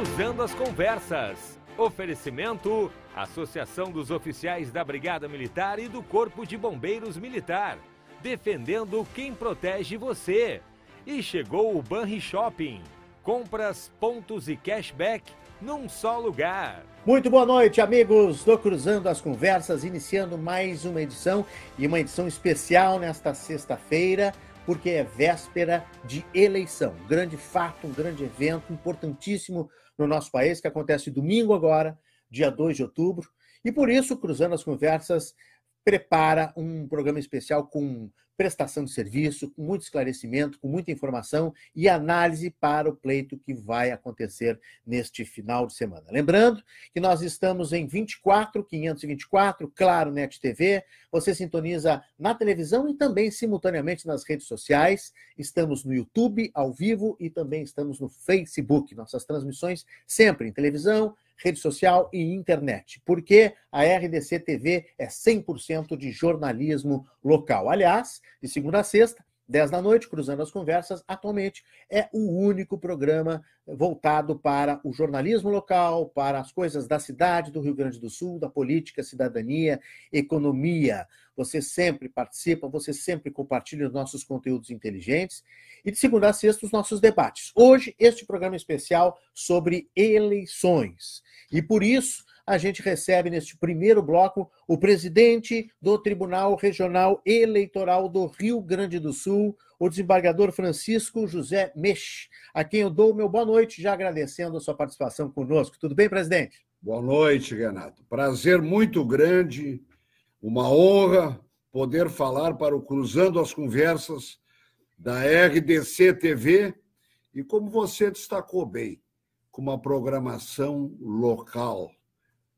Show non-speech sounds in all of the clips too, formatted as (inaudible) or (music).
Cruzando as Conversas. Oferecimento: Associação dos Oficiais da Brigada Militar e do Corpo de Bombeiros Militar. Defendendo quem protege você. E chegou o Banri Shopping. Compras, pontos e cashback num só lugar. Muito boa noite, amigos do Cruzando as Conversas, iniciando mais uma edição e uma edição especial nesta sexta-feira, porque é véspera de eleição. Grande fato, um grande evento importantíssimo no nosso país que acontece domingo agora, dia 2 de outubro. E por isso, Cruzando as Conversas prepara um programa especial com prestação de serviço, com muito esclarecimento, com muita informação e análise para o pleito que vai acontecer neste final de semana. Lembrando que nós estamos em 24, 524, Claro Net TV. Você sintoniza na televisão e também simultaneamente nas redes sociais. Estamos no YouTube ao vivo e também estamos no Facebook. Nossas transmissões sempre em televisão, rede social e internet, porque a RDC TV é 100% de jornalismo local. Aliás, de segunda a sexta, 10 da noite, Cruzando as Conversas, atualmente é o único programa voltado para o jornalismo local, para as coisas da cidade do Rio Grande do Sul, da política, cidadania, economia. Você sempre participa, você sempre compartilha os nossos conteúdos inteligentes. E de segunda a sexta, os nossos debates. Hoje, este programa especial sobre eleições. E por isso, a gente recebe neste primeiro bloco o presidente do Tribunal Regional Eleitoral do Rio Grande do Sul, o desembargador Francisco José Mech, a quem eu dou meu boa noite, já agradecendo a sua participação conosco. Tudo bem, presidente? Boa noite, Renato. Prazer muito grande, uma honra poder falar para o Cruzando as Conversas da RDC TV e, como você destacou bem, com uma programação local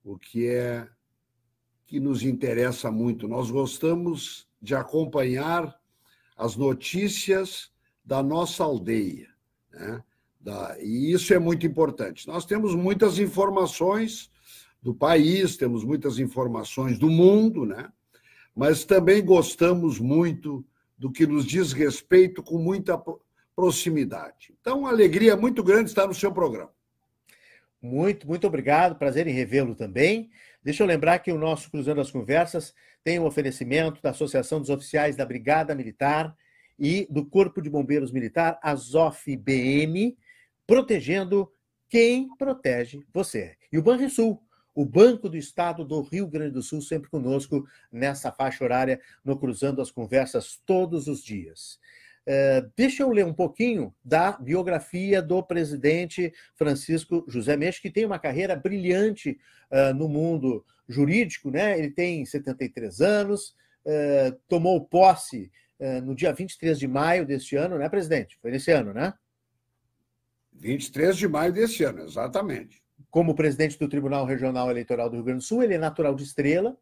o que é que nos interessa muito. Nós gostamos de acompanhar as notícias da nossa aldeia, né? Da, e isso é muito importante. Nós temos muitas informações do país, temos muitas informações do mundo, né? mas também gostamos muito do que nos diz respeito com muita proximidade. Então, uma alegria muito grande estar no seu programa. Muito, muito obrigado. Prazer em revê-lo também. Deixa eu lembrar que o nosso Cruzando as Conversas tem um oferecimento da Associação dos Oficiais da Brigada Militar e do Corpo de Bombeiros Militar, ASOF-BM, protegendo quem protege você. E o Banrisul, o Banco do Estado do Rio Grande do Sul, sempre conosco nessa faixa horária, no Cruzando as Conversas todos os dias. É, deixa eu ler um pouquinho da biografia do presidente Francisco José Meixo, que tem uma carreira brilhante uh, no mundo jurídico, né? Ele tem 73 anos, uh, tomou posse uh, no dia 23 de maio deste ano, né, presidente? Foi nesse ano, né? 23 de maio desse ano, exatamente. Como presidente do Tribunal Regional Eleitoral do Rio Grande do Sul, ele é natural de Estrela,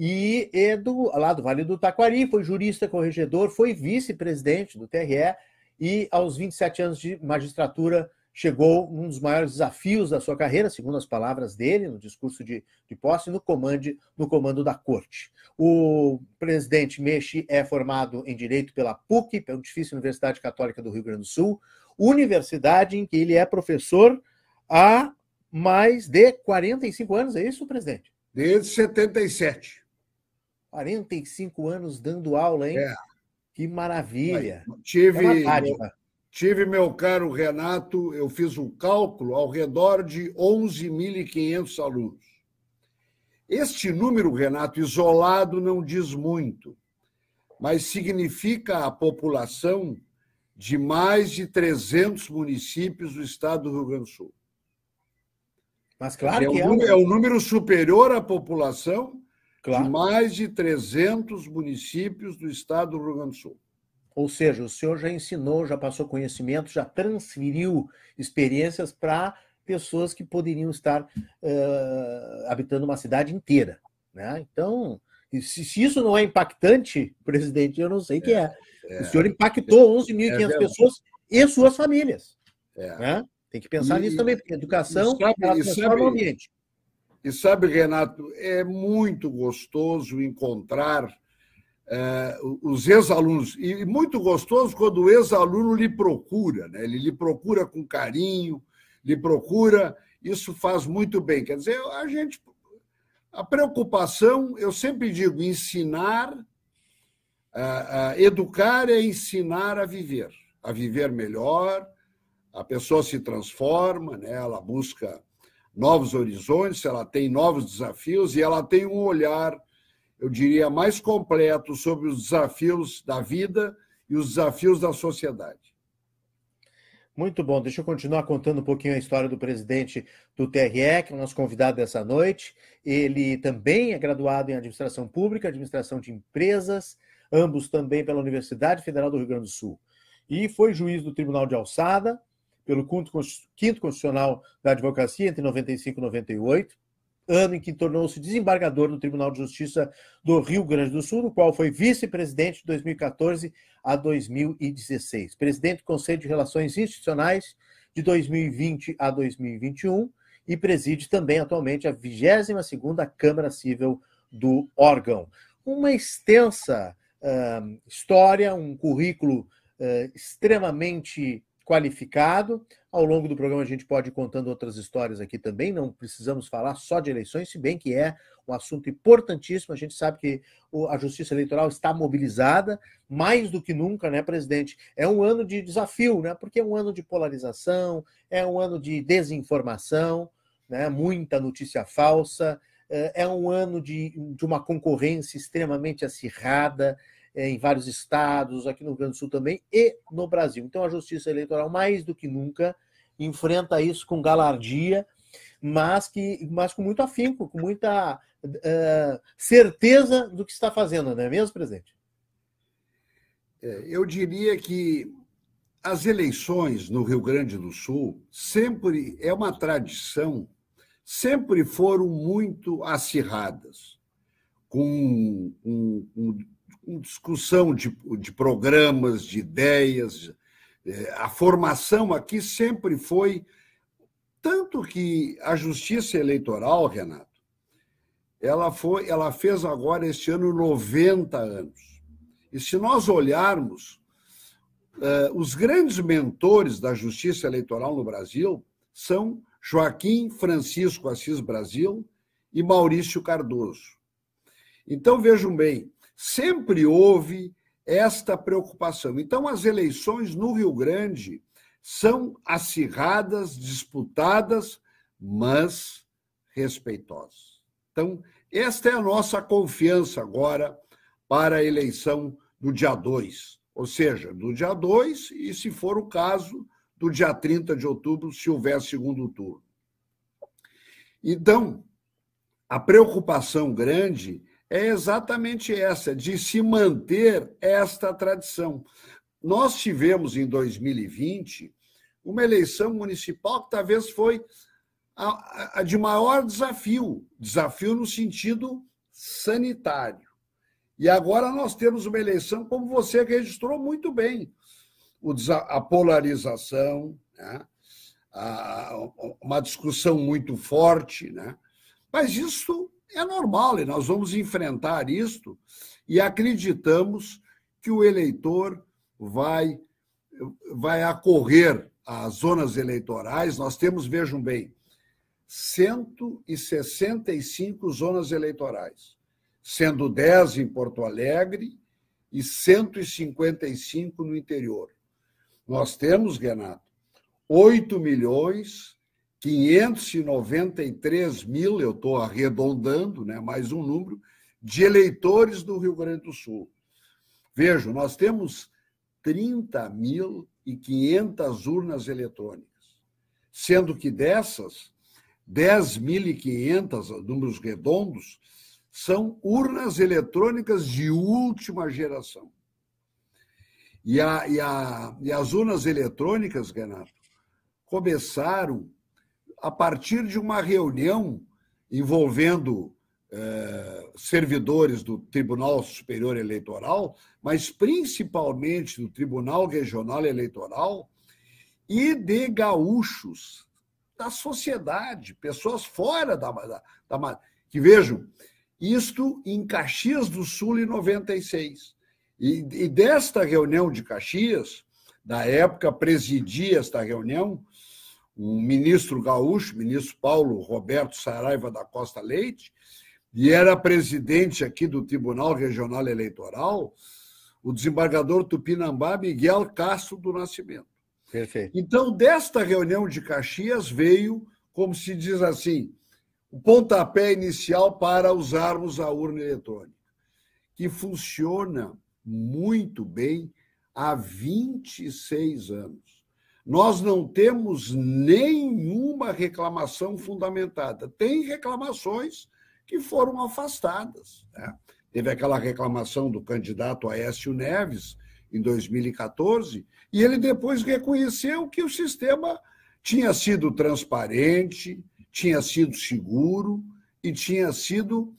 e é do, lá do Vale do Taquari, foi jurista corregedor, foi vice-presidente do TRE e aos 27 anos de magistratura chegou um dos maiores desafios da sua carreira, segundo as palavras dele, no discurso de, de posse, no comando, no comando da corte. O presidente Mexe é formado em Direito pela PUC, pela difícil Universidade Católica do Rio Grande do Sul, universidade em que ele é professor há mais de 45 anos, é isso, presidente? Desde 77. 45 anos dando aula, hein? É. Que maravilha. Tive, é tive, meu caro Renato, eu fiz um cálculo ao redor de 11.500 alunos. Este número, Renato, isolado não diz muito, mas significa a população de mais de 300 municípios do estado do Rio Grande do Sul. Mas claro é que um, é, um... é um número superior à população claro. de mais de 300 municípios do estado do Rio Grande do Sul. Ou seja, o senhor já ensinou, já passou conhecimento, já transferiu experiências para pessoas que poderiam estar uh, habitando uma cidade inteira. Né? Então, se, se, isso não é impactante, (laughs) presidente, eu não sei o que é. é. O senhor impactou 11.500 é pessoas e suas famílias. É. Né? Tem que pensar e, nisso também, porque educação sabe, transforma o ambiente. E sabe, Renato, é muito gostoso encontrar é, os ex-alunos. E muito gostoso quando o ex-aluno lhe procura, né? ele lhe procura com carinho, lhe procura, isso faz muito bem. Quer dizer, a gente. A preocupação, eu sempre digo, ensinar, uh, educar é ensinar a viver, a viver melhor, a pessoa se transforma, né? ela busca novos horizontes, ela tem novos desafios e ela tem um olhar, eu diria, mais completo sobre os desafios da vida e os desafios da sociedade. Muito bom. Deixa eu continuar contando um pouquinho a história do presidente do TRE, que é o nosso convidado dessa noite. Ele também é graduado em administração pública, administração de empresas, ambos também pela Universidade Federal do Rio Grande do Sul. E foi juiz do Tribunal de Alçada, pelo Quinto Constitucional da Advocacia entre 95 e 98, ano em que tornou-se desembargador do Tribunal de Justiça do Rio Grande do Sul, no qual foi vice-presidente de 2014 a 2016, presidente do Conselho de Relações Institucionais de 2020 a 2021 e preside também atualmente a 22ª Câmara Civil do órgão. Uma extensa uh, história, um currículo uh, extremamente qualificado. Ao longo do programa a gente pode ir contando outras histórias aqui também, não precisamos falar só de eleições, se bem que é um assunto importantíssimo. A gente sabe que a Justiça Eleitoral está mobilizada mais do que nunca, né, presidente? É um ano de desafio, né? Porque é um ano de polarização, é um ano de desinformação, né? Muita notícia falsa, é, é um ano de, de uma concorrência extremamente acirrada. É, em vários estados, aqui no Rio Grande do Sul também, e no Brasil. Então, a Justiça Eleitoral, mais do que nunca, enfrenta isso com galardia, mas, que, mas com muito afinco, com muita uh, certeza do que está fazendo, não é mesmo, presidente? É, eu diria que as eleições no Rio Grande do Sul sempre é uma tradição, sempre foram muito acirradas, com, com, com discussão de, de programas, de ideias. É, a formação aqui sempre foi. Tanto que a justiça eleitoral, Renato, ela, foi, ela fez agora este ano 90 anos. E se nós olharmos, uh, os grandes mentores da justiça eleitoral no Brasil são Joaquim Francisco Assis Brasil e Maurício Cardoso. Então, vejam bem, sempre houve esta preocupação. Então, as eleições no Rio Grande são acirradas, disputadas, mas respeitosas. Então, esta é a nossa confiança agora para a eleição do dia 2, ou seja, do dia 2 e, se for o caso, do dia 30 de outubro, se houver segundo turno. Então, a preocupação grande é exatamente essa, de se manter esta tradição. Nós tivemos em 2020 uma eleição municipal que talvez foi a, a de maior desafio desafio no sentido sanitário. E agora nós temos uma eleição, como você registrou muito bem, a polarização, né? uma discussão muito forte, né? mas isso é normal e nós vamos enfrentar isto e acreditamos que o eleitor vai, vai acorrer às zonas eleitorais. Nós temos, vejam bem, 165 zonas eleitorais, sendo 10 em Porto Alegre e 155 no interior. Nós temos, Renato, 8 milhões 593 mil, eu estou arredondando, né, mais um número, de eleitores do Rio Grande do Sul. Vejam, nós temos 30.500 urnas eletrônicas, sendo que dessas, 10.500, números redondos, são urnas eletrônicas de última geração. E, a, e, a, e as urnas eletrônicas, Renato, começaram a partir de uma reunião envolvendo eh, servidores do Tribunal Superior Eleitoral, mas principalmente do Tribunal Regional Eleitoral e de gaúchos da sociedade, pessoas fora da, da, da que vejam isto em Caxias do Sul em 96. E, e desta reunião de Caxias, da época presidia esta reunião um ministro gaúcho, ministro Paulo Roberto Saraiva da Costa Leite, e era presidente aqui do Tribunal Regional Eleitoral, o desembargador Tupinambá Miguel Castro do Nascimento. Perfeito. Então, desta reunião de Caxias veio, como se diz assim, o pontapé inicial para usarmos a urna eletrônica, que funciona muito bem há 26 anos. Nós não temos nenhuma reclamação fundamentada. Tem reclamações que foram afastadas. Né? Teve aquela reclamação do candidato Aécio Neves em 2014, e ele depois reconheceu que o sistema tinha sido transparente, tinha sido seguro e tinha sido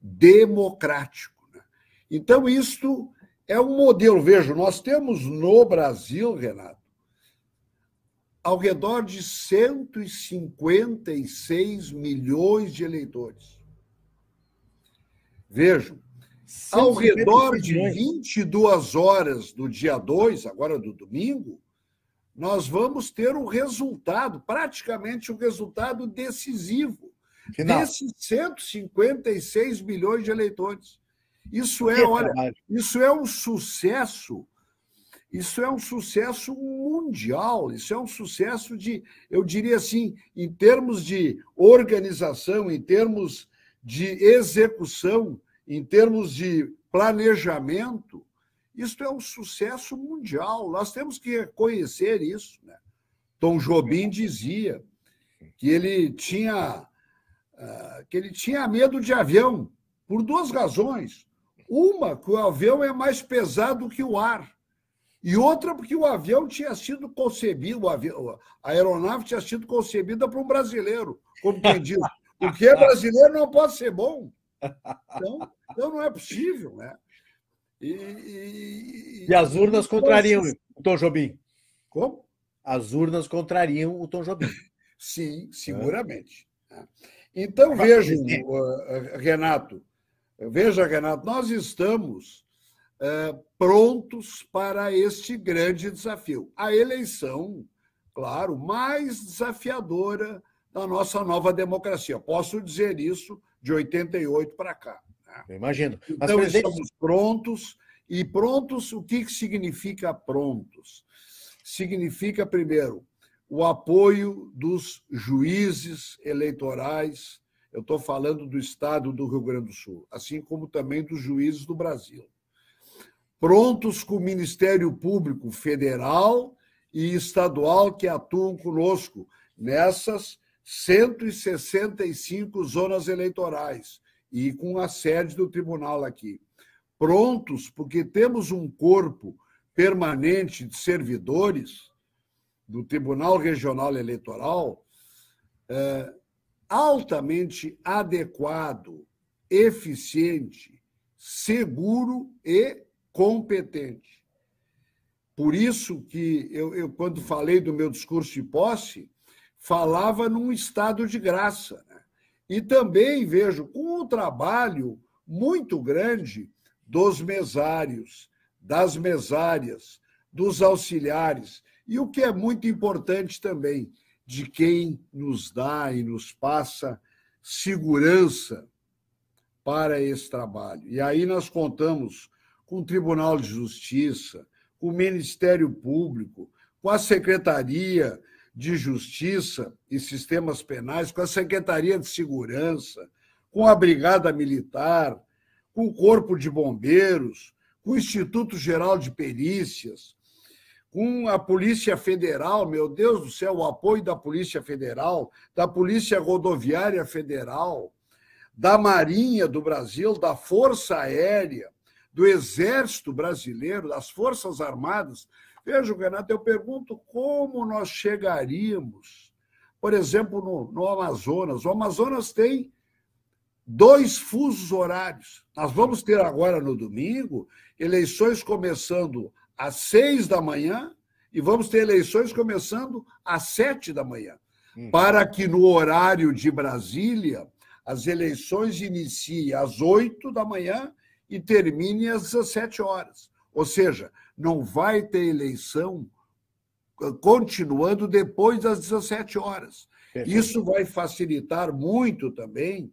democrático. Né? Então, isto é um modelo. Veja, nós temos no Brasil, Renato, ao redor de 156 milhões de eleitores. Vejam, ao redor de 22 horas do dia 2, agora do domingo, nós vamos ter o um resultado, praticamente o um resultado decisivo Final. desses 156 milhões de eleitores. Isso é, olha, isso é um sucesso. Isso é um sucesso mundial, isso é um sucesso de, eu diria assim, em termos de organização, em termos de execução, em termos de planejamento, isso é um sucesso mundial. Nós temos que reconhecer isso. Né? Tom Jobim dizia que ele tinha ah, que ele tinha medo de avião por duas razões. Uma, que o avião é mais pesado que o ar. E outra, porque o avião tinha sido concebido, a aeronave tinha sido concebida para um brasileiro, como quem diz. O que é brasileiro não pode ser bom. Então, então não é possível, né? E, e, e as urnas contrariam o Tom Jobim. Como? As urnas contrariam o Tom Jobim. Sim, seguramente. É. Então, veja, Renato, veja, Renato, nós estamos prontos para este grande desafio. A eleição, claro, mais desafiadora da nossa nova democracia. Posso dizer isso de 88 para cá. Né? Eu imagino. Mas, então, presidente... estamos prontos. E prontos, o que significa prontos? Significa, primeiro, o apoio dos juízes eleitorais. Eu estou falando do estado do Rio Grande do Sul, assim como também dos juízes do Brasil. Prontos com o Ministério Público Federal e estadual que atuam conosco nessas 165 zonas eleitorais e com a sede do tribunal aqui. Prontos, porque temos um corpo permanente de servidores do Tribunal Regional Eleitoral é, altamente adequado, eficiente, seguro e competente. Por isso que eu, eu, quando falei do meu discurso de posse, falava num estado de graça. Né? E também vejo um trabalho muito grande dos mesários, das mesárias, dos auxiliares, e o que é muito importante também, de quem nos dá e nos passa segurança para esse trabalho. E aí nós contamos com o Tribunal de Justiça, com o Ministério Público, com a Secretaria de Justiça e Sistemas Penais, com a Secretaria de Segurança, com a Brigada Militar, com o Corpo de Bombeiros, com o Instituto Geral de Perícias, com a Polícia Federal, meu Deus do céu, o apoio da Polícia Federal, da Polícia Rodoviária Federal, da Marinha do Brasil, da Força Aérea, do Exército Brasileiro, das Forças Armadas, Veja, Renato, eu pergunto como nós chegaríamos, por exemplo, no, no Amazonas. O Amazonas tem dois fusos horários. Nós vamos ter agora no domingo eleições começando às seis da manhã e vamos ter eleições começando às sete da manhã, hum. para que no horário de Brasília as eleições iniciem às oito da manhã e terminem às 17 horas. Ou seja, não vai ter eleição continuando depois das 17 horas. Perfeito. Isso vai facilitar muito também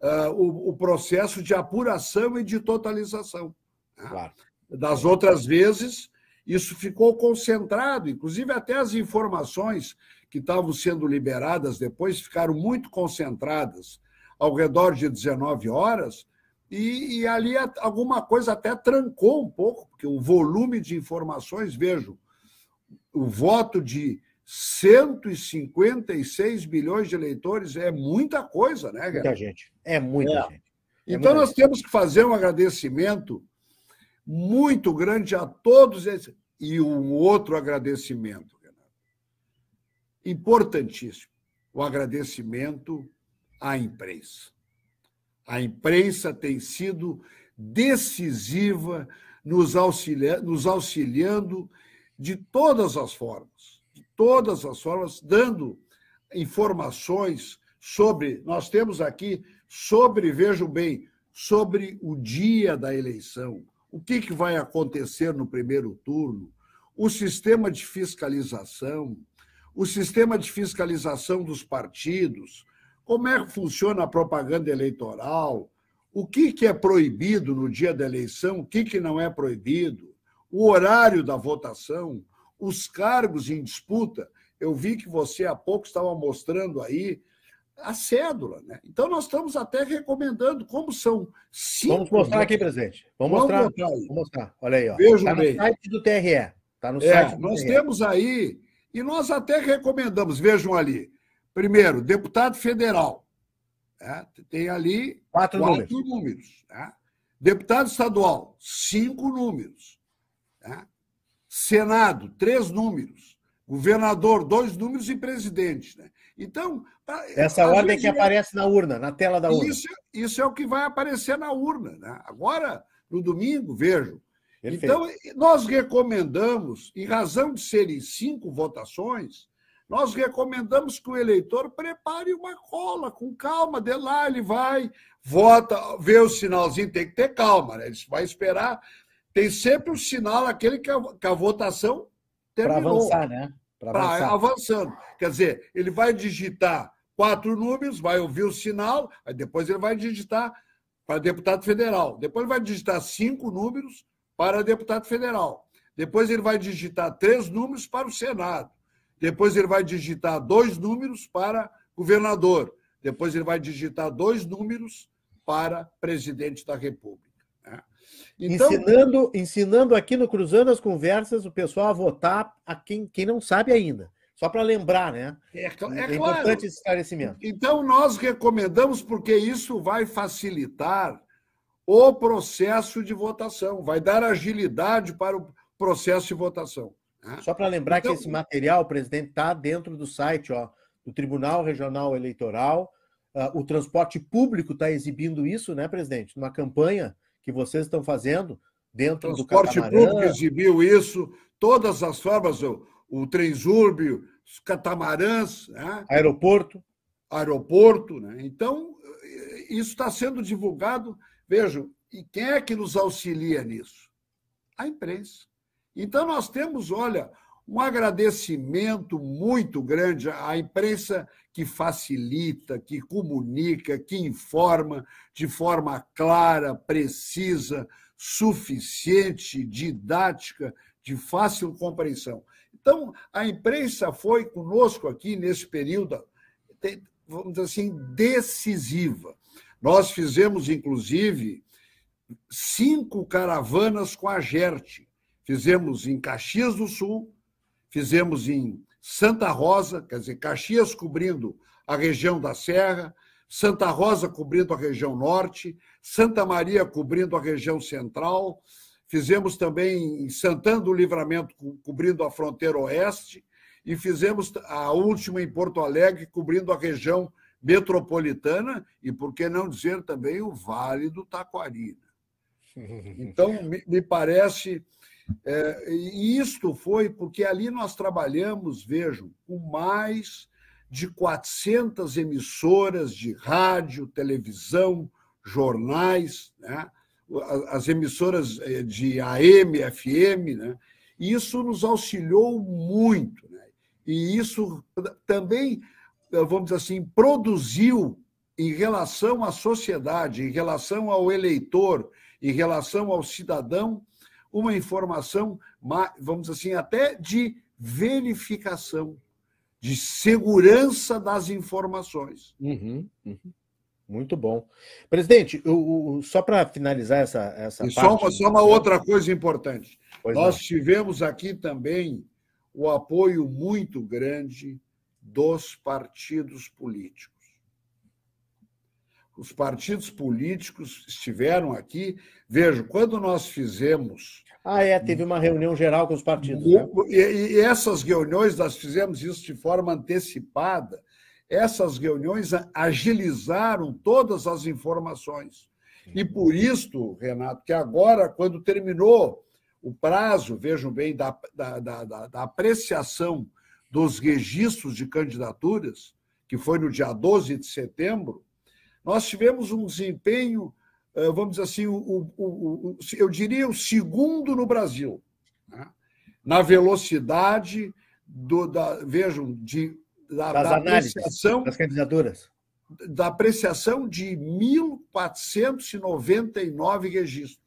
uh, o, o, processo de apuração e de totalização. Né? Claro. Das outras vezes, isso ficou concentrado, inclusive até as informações que estavam sendo liberadas depois ficaram muito concentradas ao redor de 19 horas, e, e, ali alguma coisa até trancou um pouco, porque o volume de informações, vejo, o voto de 156 bilhões de eleitores é muita coisa, né, Muita gente. É muita é. gente. É então, nós gente. temos que fazer um agradecimento muito grande a todos esses. E um outro agradecimento, Renato, importantíssimo: o agradecimento à imprensa. A imprensa tem sido decisiva nos, auxilia, nos auxiliando de todas as formas, de todas as formas, dando informações sobre. Nós temos aqui sobre, vejam bem, sobre o dia da eleição, o que, que vai acontecer no primeiro turno, o sistema de fiscalização, o sistema de fiscalização dos partidos, como é que funciona a propaganda eleitoral, o que, que é proibido no dia da eleição, o que, que não é proibido, o horário da votação, os cargos em disputa. Eu vi que você há pouco estava mostrando aí a cédula. Né? Então, nós estamos até recomendando como são cinco. Vamos mostrar aqui, presidente. Vamos, Vamos mostrar. Vamos mostrar. Olha aí. Ó. Está no site do TRE. Está no é, site nós TRE. temos aí, e nós até recomendamos, vejam ali, Primeiro, deputado federal. Né? Tem ali quatro, quatro números. números né? Deputado estadual, cinco números. Né? Senado, três números. Governador, dois números e presidente. Né? Então. Essa ordem que aparece na urna, na tela da urna. Isso, isso é o que vai aparecer na urna. Né? Agora, no domingo, vejo. Perfeito. Então, nós recomendamos, em razão de serem cinco votações, nós recomendamos que o eleitor prepare uma cola com calma, dê lá, ele vai, vota, vê o sinalzinho, tem que ter calma, né? Ele vai esperar. Tem sempre o sinal, aquele que a, que a votação terminou. Para avançar, né? Para avançar. avançando. Quer dizer, ele vai digitar quatro números, vai ouvir o sinal, aí depois ele vai digitar para deputado federal. Depois ele vai digitar cinco números para deputado federal. Depois ele vai digitar três números para o Senado. Depois ele vai digitar dois números para governador. Depois ele vai digitar dois números para presidente da República. Né? Então, ensinando, ensinando aqui no Cruzando as Conversas o pessoal a votar a quem, quem não sabe ainda. Só para lembrar, né? É, é, é importante esse esclarecimento. Então, nós recomendamos, porque isso vai facilitar o processo de votação, vai dar agilidade para o processo de votação. Né? Só para lembrar então, que esse material, presidente, está dentro do site ó, do Tribunal Regional Eleitoral. Uh, o transporte público está exibindo isso, né, presidente? Numa campanha que vocês estão fazendo dentro do transporte público exibiu isso, todas as formas, o, o Transurb, os catamarãs, né? aeroporto. Aeroporto, né? Então, isso está sendo divulgado. Vejam, e quem é que nos auxilia nisso? A imprensa. Então, nós temos, olha, um agradecimento muito grande à imprensa que facilita, que comunica, que informa de forma clara, precisa, suficiente, didática, de fácil compreensão. Então, a imprensa foi conosco aqui nesse período, vamos dizer assim, decisiva. Nós fizemos, inclusive, cinco caravanas com a GERT, Fizemos em Caxias do Sul, fizemos em Santa Rosa, quer dizer, Caxias cobrindo a região da Serra, Santa Rosa cobrindo a região norte, Santa Maria cobrindo a região central, fizemos também em Santana do Livramento cobrindo a fronteira oeste e fizemos a última em Porto Alegre cobrindo a região metropolitana e por que não dizer também o Vale do Taquari. Né? (laughs) Então me parece é, e isto foi porque ali nós trabalhamos, vejam, com mais de 400 emissoras de rádio, televisão, jornais, né? as emissoras é, de AM, FM, né? Isso nos auxiliou muito. Né? E isso também, vamos dizer assim, produziu em relação à sociedade, em relação ao eleitor, em relação ao cidadão, uma informação, vamos assim, até de verificação, de segurança das informações. Uhum, uhum. Muito bom. Presidente, o, o, só para finalizar essa, essa e parte... Só, só uma outra coisa importante. Pois Nós não. tivemos aqui também o apoio muito grande dos partidos políticos. Os partidos políticos estiveram aqui. Vejo, quando nós fizemos. Ah, é, teve uma reunião geral com os partidos. Né? E, e essas reuniões, nós fizemos isso de forma antecipada essas reuniões agilizaram todas as informações. E por isso, Renato, que agora, quando terminou o prazo, vejam bem, da, da, da, da apreciação dos registros de candidaturas, que foi no dia 12 de setembro, nós tivemos um desempenho, eh, vamos dizer assim, o, o, o, eu diria o segundo no Brasil, né? na velocidade do, da, vejam, de da, das da apreciação das candidaturas da apreciação de 1.499 registros.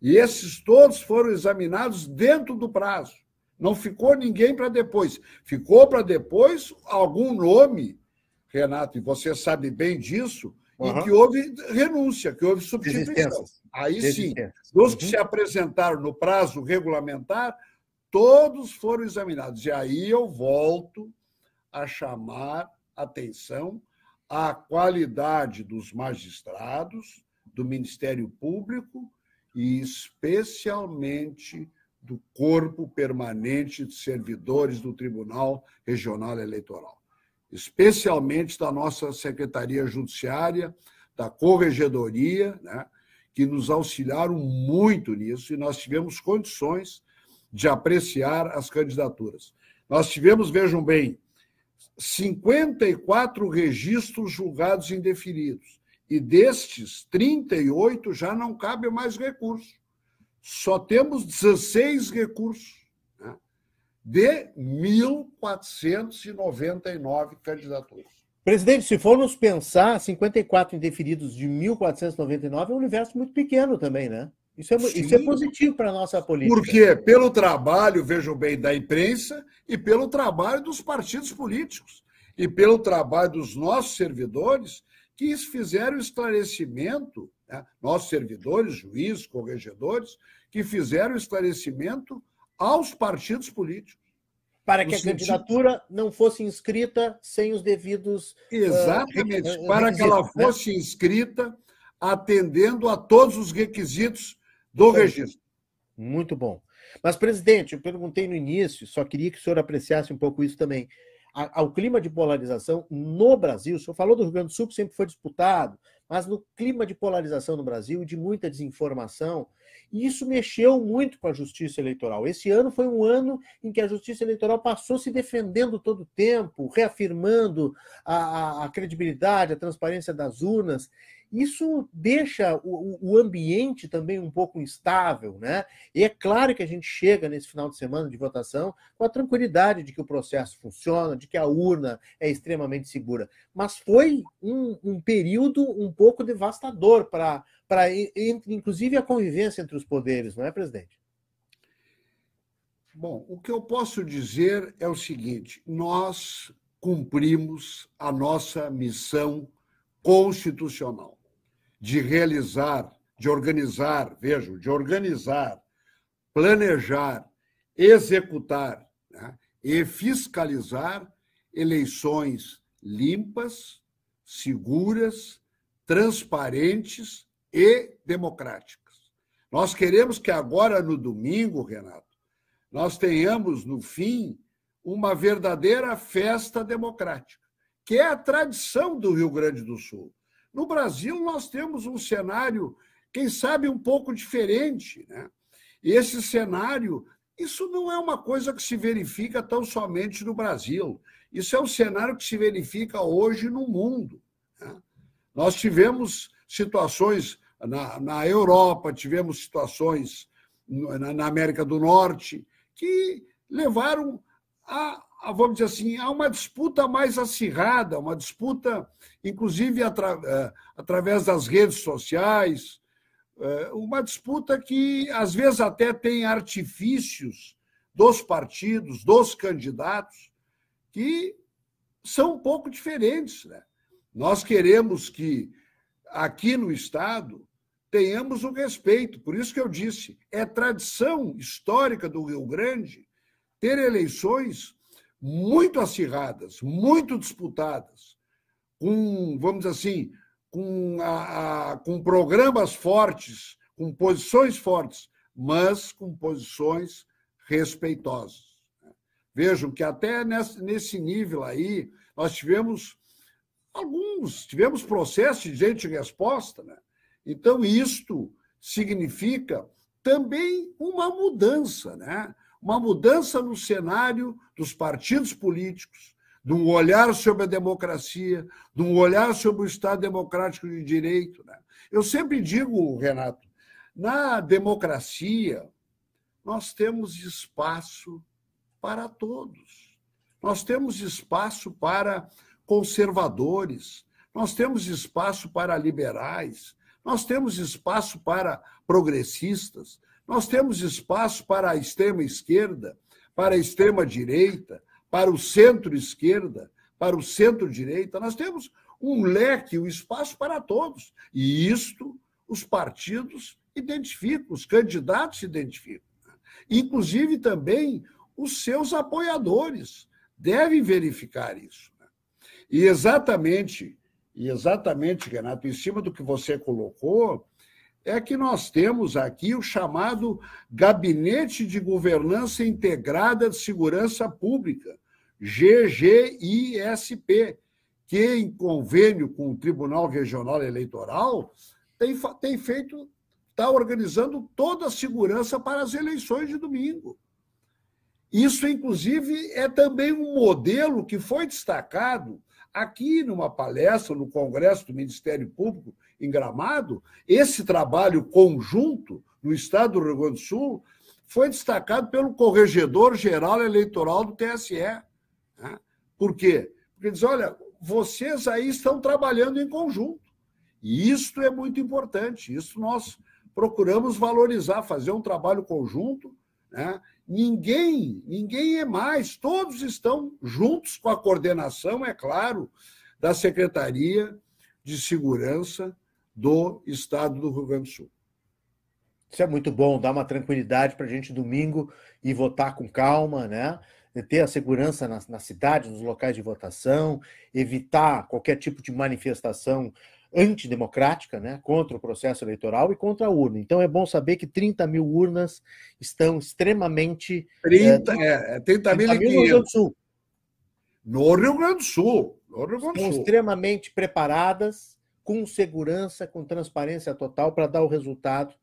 E esses todos foram examinados dentro do prazo. Não ficou ninguém para depois. Ficou para depois algum nome, Renato, e você sabe bem disso, uhum. e que houve renúncia, que houve substituição. Aí sim, dos uhum. que se apresentaram no prazo regulamentar, todos foram examinados. E aí eu volto a chamar atenção à qualidade dos magistrados, do Ministério Público e especialmente do corpo permanente de servidores do Tribunal Regional Eleitoral, especialmente da nossa Secretaria Judiciária, da Corregedoria, né, que nos auxiliaram muito nisso e nós tivemos condições de apreciar as candidaturas. Nós tivemos, vejam bem, 54 registros julgados indeferidos. E destes, 38 já não cabe mais recurso. Só temos 16 recursos de 1.499 candidaturas. Presidente, se formos pensar, 54 indeferidos de 1.499 é um universo muito pequeno também, né? Isso é, isso é positivo para a nossa política. Por quê? Pelo trabalho, vejam bem, da imprensa e pelo trabalho dos partidos políticos e pelo trabalho dos nossos servidores que fizeram esclarecimento, né? nossos servidores, juízes, corregedores, que fizeram esclarecimento aos partidos políticos. Para que a sentido... candidatura não fosse inscrita sem os devidos. Ah, Exatamente, uh, para que ela né? fosse né? inscrita atendendo a todos os requisitos do registro. Muito bom. Mas, presidente, eu perguntei no início, só queria que o senhor apreciasse um pouco isso também. Ao clima de polarização no Brasil, o senhor falou do Rio Grande do Sul, que sempre foi disputado, mas no clima de polarização no Brasil de muita desinformação, e isso mexeu muito com a justiça eleitoral. Esse ano foi um ano em que a justiça eleitoral passou se defendendo todo o tempo, reafirmando a, a, a credibilidade, a transparência das urnas, isso deixa o, o, ambiente também um pouco instável, né? E é claro que a gente chega nesse final de semana de votação com a tranquilidade de que o processo funciona, de que a urna é extremamente segura. Mas foi um, um período um pouco devastador para, inclusive, a convivência entre os poderes, não é, presidente? Bom, o que eu posso dizer é o seguinte: nós cumprimos a nossa missão constitucional de realizar, de organizar, vejam, de organizar, planejar, executar né, e fiscalizar eleições limpas, seguras, transparentes e democráticas. Nós queremos que agora, no domingo, Renato, nós tenhamos, no fim, uma verdadeira festa democrática, que é a tradição do Rio Grande do Sul. No Brasil, nós temos um cenário, quem sabe, um pouco diferente. Né? E esse cenário, isso não é uma coisa que se verifica tão somente no Brasil. Isso é um cenário que se verifica hoje no mundo. Né? Nós tivemos situações na, na Europa, tivemos situações na América do Norte, que levaram a, vamos dizer assim, a uma disputa mais acirrada, uma disputa, inclusive atra, eh, através das redes sociais, eh, uma disputa que às vezes até tem artifícios dos partidos, dos candidatos, que são um pouco diferentes. Né? Nós queremos que aqui no Estado tenhamos o respeito. Por isso que eu disse, é tradição histórica do Rio Grande ter eleições muito acirradas, muito disputadas, com, vamos dizer assim, com, a, a, com programas fortes, com posições fortes, mas com posições respeitosas. Vejam que até nesse, nível aí, nós tivemos alguns, tivemos processos de gente resposta, né? Então, isto significa também uma mudança, né? Uma mudança no cenário dos partidos políticos, de um olhar sobre a democracia, de um olhar sobre o Estado democrático de direito. Né? Eu sempre digo, Renato, na democracia, nós temos espaço para todos. Nós temos espaço para conservadores, nós temos espaço para liberais, nós temos espaço para progressistas, nós temos espaço para a extrema esquerda, para a extrema direita, para o centro-esquerda, para o centro-direita. Nós temos um leque, um espaço para todos. E isto os partidos identificam, os candidatos identificam. Inclusive também os seus apoiadores devem verificar isso. E exatamente e exatamente, Renato, em cima do que você colocou, é que nós temos aqui o chamado Gabinete de Governança Integrada de Segurança Pública, GGISP, que, em convênio com o Tribunal Regional Eleitoral, tem, tem feito, está organizando toda a segurança para as eleições de domingo. Isso, inclusive, é também um modelo que foi destacado aqui numa palestra no Congresso do Ministério Público em Gramado, esse trabalho conjunto no estado do Rio Grande do Sul foi destacado pelo corregedor geral eleitoral do TSE. Né? Por quê? Porque diz: olha, vocês aí estão trabalhando em conjunto. E isso é muito importante. Isso nós procuramos valorizar, fazer um trabalho conjunto, né? Ninguém, ninguém é mais, todos estão juntos com a coordenação, é claro, da Secretaria de Segurança do Estado do Rio Grande do Sul. Isso é muito bom, dá uma tranquilidade para a gente domingo e votar com calma, né? ter a segurança na, na cidade, nos locais de votação, evitar qualquer tipo de manifestação antidemocrática né, contra o processo eleitoral e contra a urna. Então é bom saber que 30 mil urnas estão extremamente. 30, é, é 30, 30 mil, mil no Rio Grande do Sul. No Rio Grande do Sul. No Rio Grande do Sul. Estão extremamente preparadas, com segurança, com transparência total, para dar o resultado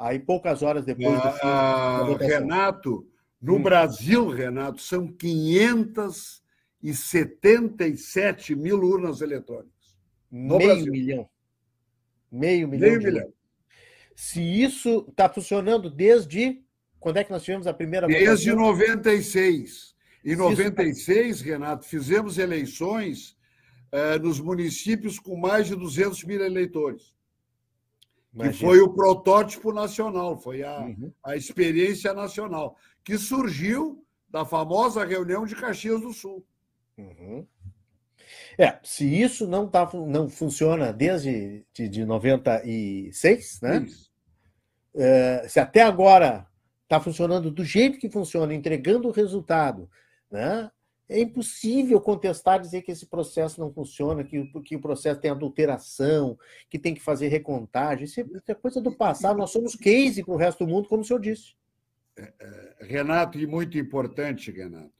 aí poucas horas depois do fim ah, Renato, no hum. Brasil, Renato, são 577 mil urnas eletrônicas. No meio Brasil. milhão. Meio milhão. Meio milhão. Se isso está funcionando desde. Quando é que nós tivemos a primeira Desde votação? 96. Em 96, tá... Renato, fizemos eleições eh, nos municípios com mais de 200 mil eleitores. Imagina. Que foi o protótipo nacional, foi a, uhum. a experiência nacional, que surgiu da famosa reunião de Caxias do Sul. Uhum. É, se isso não, tá, não funciona desde de, de 96, né? É, se até agora está funcionando do jeito que funciona, entregando o resultado, né? É impossível contestar, dizer que esse processo não funciona, que, que o processo tem adulteração, que tem que fazer recontagem. Isso é, isso é coisa do passado. Nós somos case para o resto do mundo, como o senhor disse. É, é, Renato, e muito importante, Renato,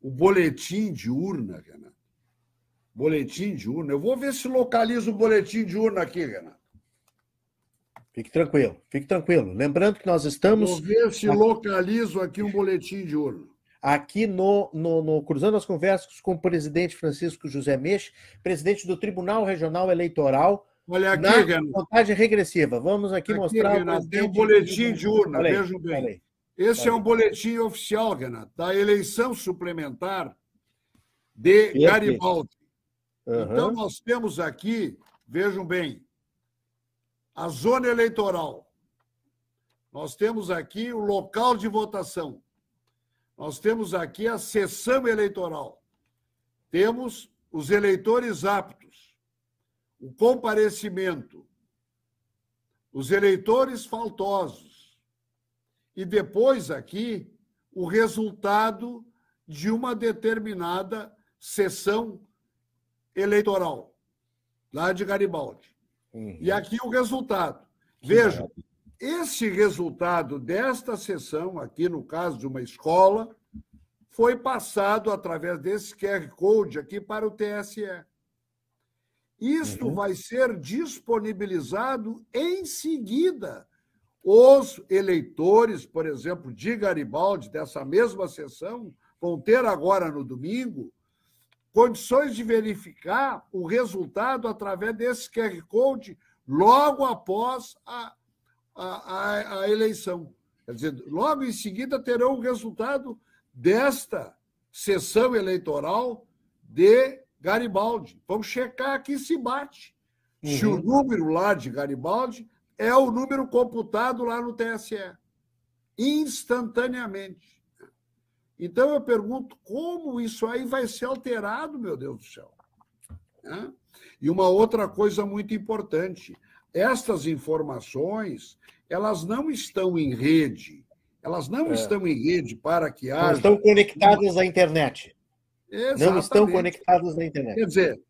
o boletim de urna, Renato, Boletim de urna. Eu vou ver se localizo o boletim de urna aqui, Renato. Fique tranquilo, fique tranquilo. Lembrando que nós estamos. Vou ver se localizo aqui um boletim de urna. Aqui no, no, no, Cruzando as Conversas com o presidente Francisco José Mexe, presidente do Tribunal Regional Eleitoral Olha aqui, na Renato. contagem regressiva. Vamos aqui, aqui mostrar. Renato, tem um boletim de urna, falei, vejam bem. Falei. Esse falei. é um boletim oficial, Renato, da eleição suplementar de Garibaldi. Uhum. Então, nós temos aqui, vejam bem, a zona eleitoral. Nós temos aqui o local de votação. Nós temos aqui a sessão eleitoral. Temos os eleitores aptos, o comparecimento, os eleitores faltosos. E depois aqui o resultado de uma determinada sessão eleitoral, lá de Garibaldi. Uhum. E aqui o resultado. Vejam, esse resultado desta sessão, aqui no caso de uma escola, foi passado através desse QR Code aqui para o TSE. Isto uhum. vai ser disponibilizado em seguida. Os eleitores, por exemplo, de Garibaldi, dessa mesma sessão, vão ter agora no domingo condições de verificar o resultado através desse QR Code logo após a, a, a, a eleição. Quer dizer, logo em seguida terão o resultado desta sessão eleitoral de Garibaldi. Vamos checar aqui se bate. Uhum. Se o número lá de Garibaldi é o número computado lá no TSE. Instantaneamente. Então eu pergunto como isso aí vai ser alterado, meu Deus do céu. E uma outra coisa muito importante: estas informações elas não estão em rede, elas não é. estão em rede para que haja. Não estão conectadas à internet. Exatamente. Não estão conectadas à internet. Quer dizer,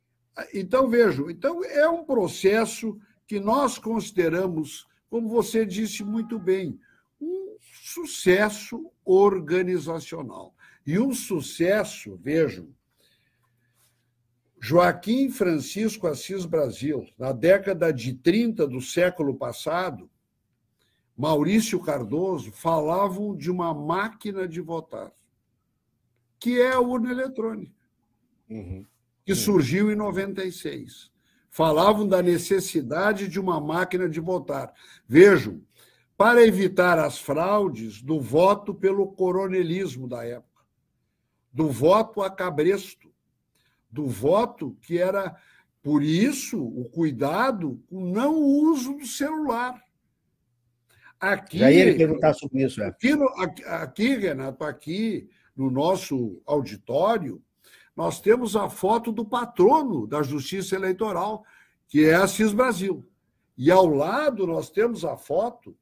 então vejam, então é um processo que nós consideramos, como você disse muito bem, um sucesso organizacional. E um sucesso, vejam, Joaquim Francisco Assis Brasil, na década de 30 do século passado, Maurício Cardoso falavam de uma máquina de votar, que é a urna eletrônica, uhum. que surgiu em 96. Falavam da necessidade de uma máquina de votar. Vejam, para evitar as fraudes do voto pelo coronelismo da época, do voto a cabresto, do voto que era. Por isso, o cuidado com não uso do celular. Aqui, Já ia perguntar sobre isso. É. Aqui, no, aqui, Renato, aqui no nosso auditório, nós temos a foto do patrono da Justiça Eleitoral, que é Assis Brasil. E ao lado nós temos a foto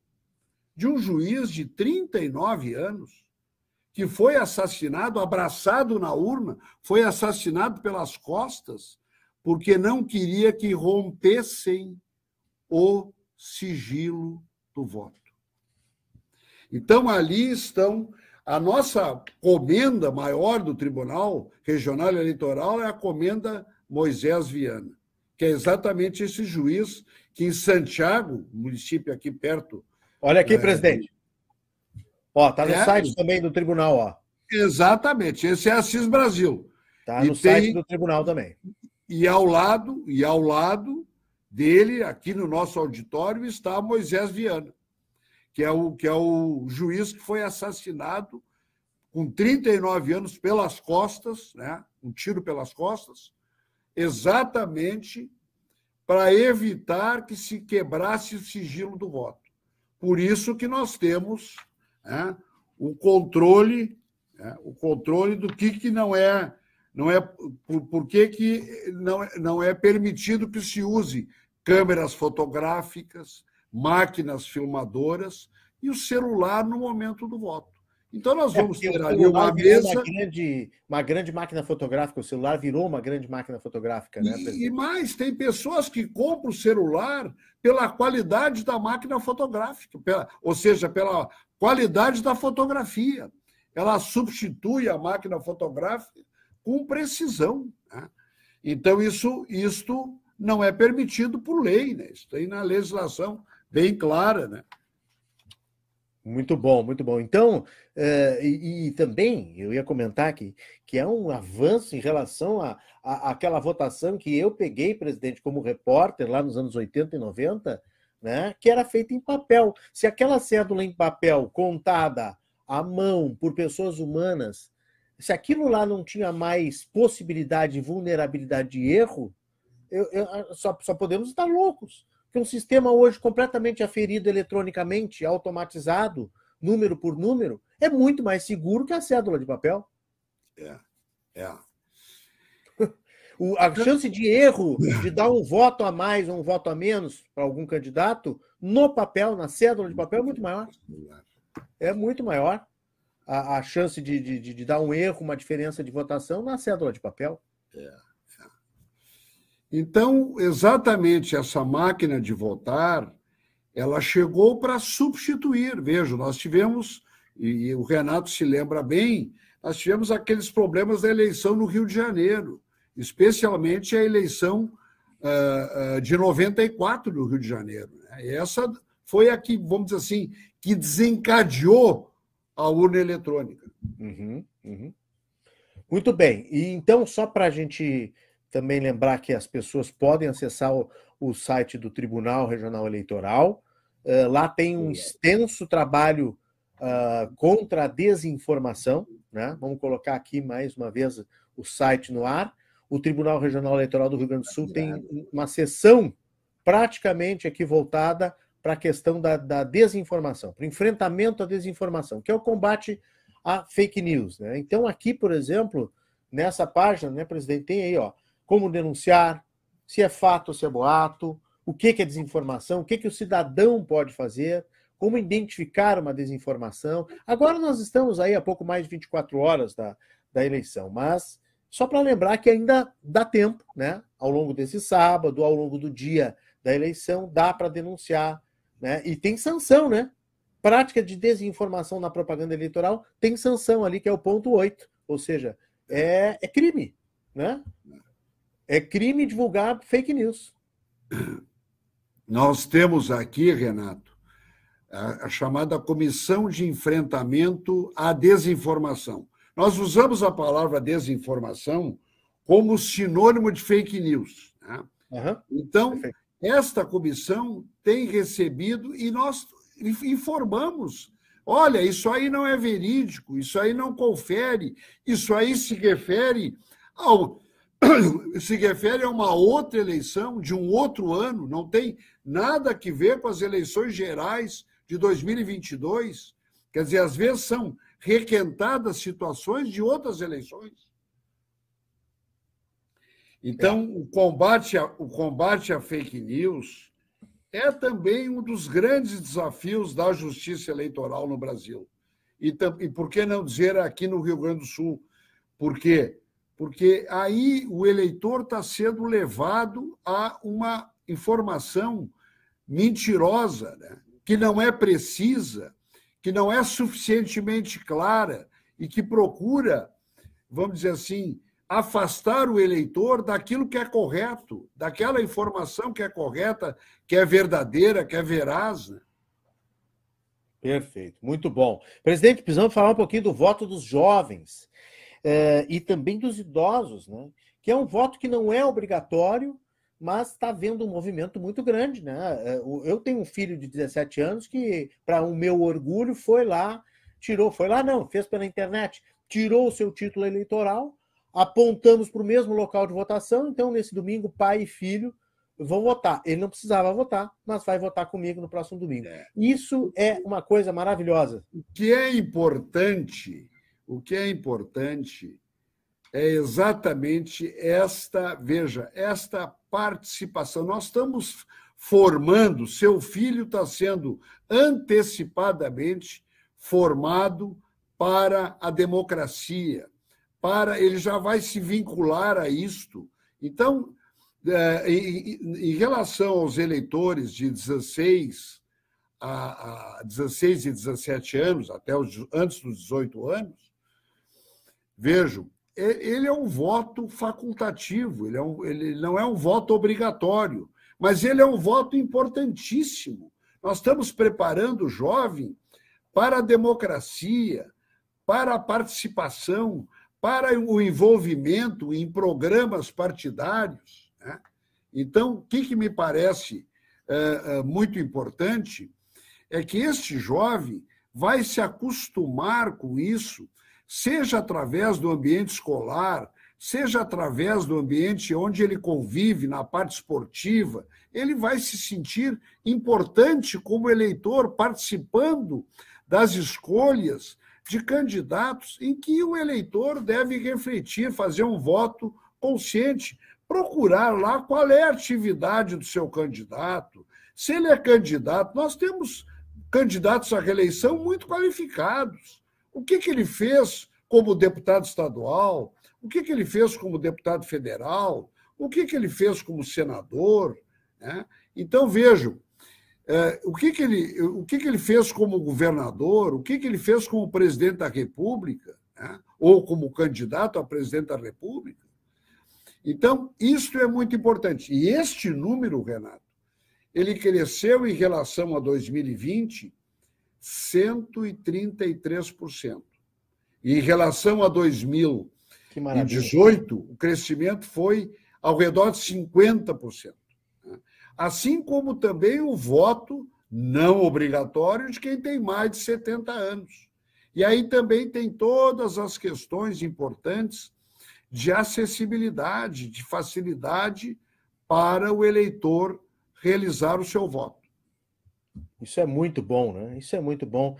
de um juiz de 39 anos que foi assassinado, abraçado na urna, foi assassinado pelas costas, porque não queria que rompessem o sigilo do voto. Então, ali estão. A nossa comenda maior do Tribunal Regional Eleitoral é a comenda Moisés Viana, que é exatamente esse juiz que em Santiago, município aqui perto Olha aqui, é... presidente. Ó, tá no é... site também do tribunal, ó. Exatamente. Esse é Assis Brasil. Tá no tem... site do tribunal também. E ao lado, e ao lado dele, aqui no nosso auditório, está Moisés Viana, que é o, que é o juiz que foi assassinado com 39 anos pelas costas, né? um tiro pelas costas, exatamente para evitar que se quebrasse o sigilo do voto. Por isso que nós temos né, o controle, né, o controle do que, que não é, não é por, por que, que não, é, não é permitido que se use câmeras fotográficas, máquinas filmadoras e o celular no momento do voto. Então, nós é, vamos é, ter ali uma mesa. Uma grande, uma grande máquina fotográfica, o celular virou uma grande máquina fotográfica, né? E, e, mais, tem pessoas que compram o celular pela qualidade da máquina fotográfica, pela, ou seja, pela qualidade da fotografia. Ela substitui a máquina fotográfica com precisão. Né? Então, isso isto não é permitido por lei, né? Isso tem na legislação bem clara, né? Muito bom, muito bom. Então, uh, e, e, também eu ia comentar que, que é um avanço em relação à a, a, aquela votação que eu peguei, presidente, como repórter lá nos anos 80 e 90, né, que era feita em papel. Se aquela cédula em papel contada à mão por pessoas humanas, se aquilo lá não tinha mais possibilidade de vulnerabilidade de erro, eu, eu, só, só podemos estar loucos que um sistema hoje completamente aferido eletronicamente, automatizado, número por número, é muito mais seguro que a cédula de papel. É, é. (laughs) O, a chance de erro de dar um voto a mais ou um voto a menos para algum candidato no papel, na cédula de papel, é muito maior. É muito maior a, a chance de, de, de, dar um erro, uma diferença de votação na cédula de papel. É. Então, exatamente essa máquina de votar, ela chegou para substituir. Veja, nós tivemos, e o Renato se lembra bem, nós tivemos aqueles problemas da eleição no Rio de Janeiro, especialmente a eleição uh, uh, de 94 no Rio de Janeiro. Né? Essa foi a que, vamos dizer assim, que desencadeou a urna eletrônica. Uhum, uhum. Muito bem. E então, só para a gente também lembrar que as pessoas podem acessar o, o site do Tribunal Regional Eleitoral. Uh, lá tem um extenso trabalho uh, contra a desinformação. Né? Vamos colocar aqui mais uma vez o site no ar. O Tribunal Regional Eleitoral do Rio Grande do Sul tem uma sessão praticamente aqui voltada para a questão da, da desinformação, para o enfrentamento à desinformação, que é o combate à fake news. Né? Então, aqui, por exemplo, nessa página, né, presidente, tem aí, ó, como denunciar, se é fato ou se é boato, o que é desinformação, o que o cidadão pode fazer, como identificar uma desinformação. Agora nós estamos aí há pouco mais de 24 horas da, da eleição, mas só para lembrar que ainda dá tempo, né? Ao longo desse sábado, ao longo do dia da eleição, dá para denunciar, né? E tem sanção, né? Prática de desinformação na propaganda eleitoral tem sanção ali, que é o ponto 8, ou seja, é, é crime, né? É crime divulgar fake news. Nós temos aqui, Renato, a, a chamada Comissão de Enfrentamento à Desinformação. Nós usamos a palavra desinformação como sinônimo de fake news. Né? Uhum. Então, Perfeito. esta comissão tem recebido e nós informamos. Olha, isso aí não é verídico, isso aí não confere, isso aí se refere ao (coughs) se refere a uma outra eleição de um outro ano, não tem nada a ver com as eleições gerais de 2022. Quer dizer, às vezes são requentadas situações de outras eleições. Então, é. o, combate a, o combate à fake news é também um dos grandes desafios da justiça eleitoral no Brasil. E, e por que não dizer aqui no Rio Grande do Sul? Porque porque aí o eleitor está sendo levado a uma informação mentirosa, né? que não é precisa, que não é suficientemente clara e que procura, vamos dizer assim, afastar o eleitor daquilo que é correto, daquela informação que é correta, que é verdadeira, que é veraz. Né? Perfeito, muito bom. Presidente, precisamos falar um pouquinho do voto dos jovens é, e também dos idosos, né? que é um voto que não é obrigatório, mas está havendo um movimento muito grande. Né? Eh, eu tenho um filho de 17 anos que, para o meu orgulho, foi lá, tirou, foi lá não, fez pela internet, tirou o seu título eleitoral, apontamos para o mesmo local de votação, então nesse domingo, pai e filho vão votar. Ele não precisava votar, mas vai votar comigo no próximo domingo. É. Isso é uma coisa maravilhosa. O que é importante o que é importante é exatamente esta, veja, esta participação. Nós estamos formando, seu filho está sendo antecipadamente formado para a democracia, para ele já vai se vincular a isto. Então, é, em relação aos eleitores de 16 a 16 e 17 anos, até os, antes dos 18 anos, Vejam, ele é um voto facultativo, ele, é um, ele não é um voto obrigatório, mas ele é um voto importantíssimo. Nós estamos preparando o jovem para a democracia, para a participação, para o envolvimento em programas partidários. Né? Então, o que, que me parece é, muito importante é que este jovem vai se acostumar com isso, seja através do ambiente escolar, seja através do ambiente onde ele convive, na parte esportiva, ele vai se sentir importante como eleitor, participando das escolhas de candidatos em que o eleitor deve refletir, fazer um voto consciente, procurar lá qual é a atividade do seu candidato. Se ele é candidato, nós temos candidatos à reeleição muito qualificados. O que, que ele fez como deputado estadual? O que, que ele fez como deputado federal? O que, que ele fez como senador? Né? Então, vejam, é, o, que, que, ele, o que, que ele fez como governador, o que, que ele fez como presidente da República, né? ou como candidato a presidente da República. Então, isso é muito importante. E este número, Renato, ele cresceu em relação a 2020 133%. E em relação a 2000 2018, o crescimento foi ao redor de 50%. Né? Assim como também o voto não obrigatório de quem tem mais de 70 anos. E aí também tem todas as questões importantes de acessibilidade, de facilidade para o eleitor realizar o seu voto. Isso é muito bom, né? Isso é muito bom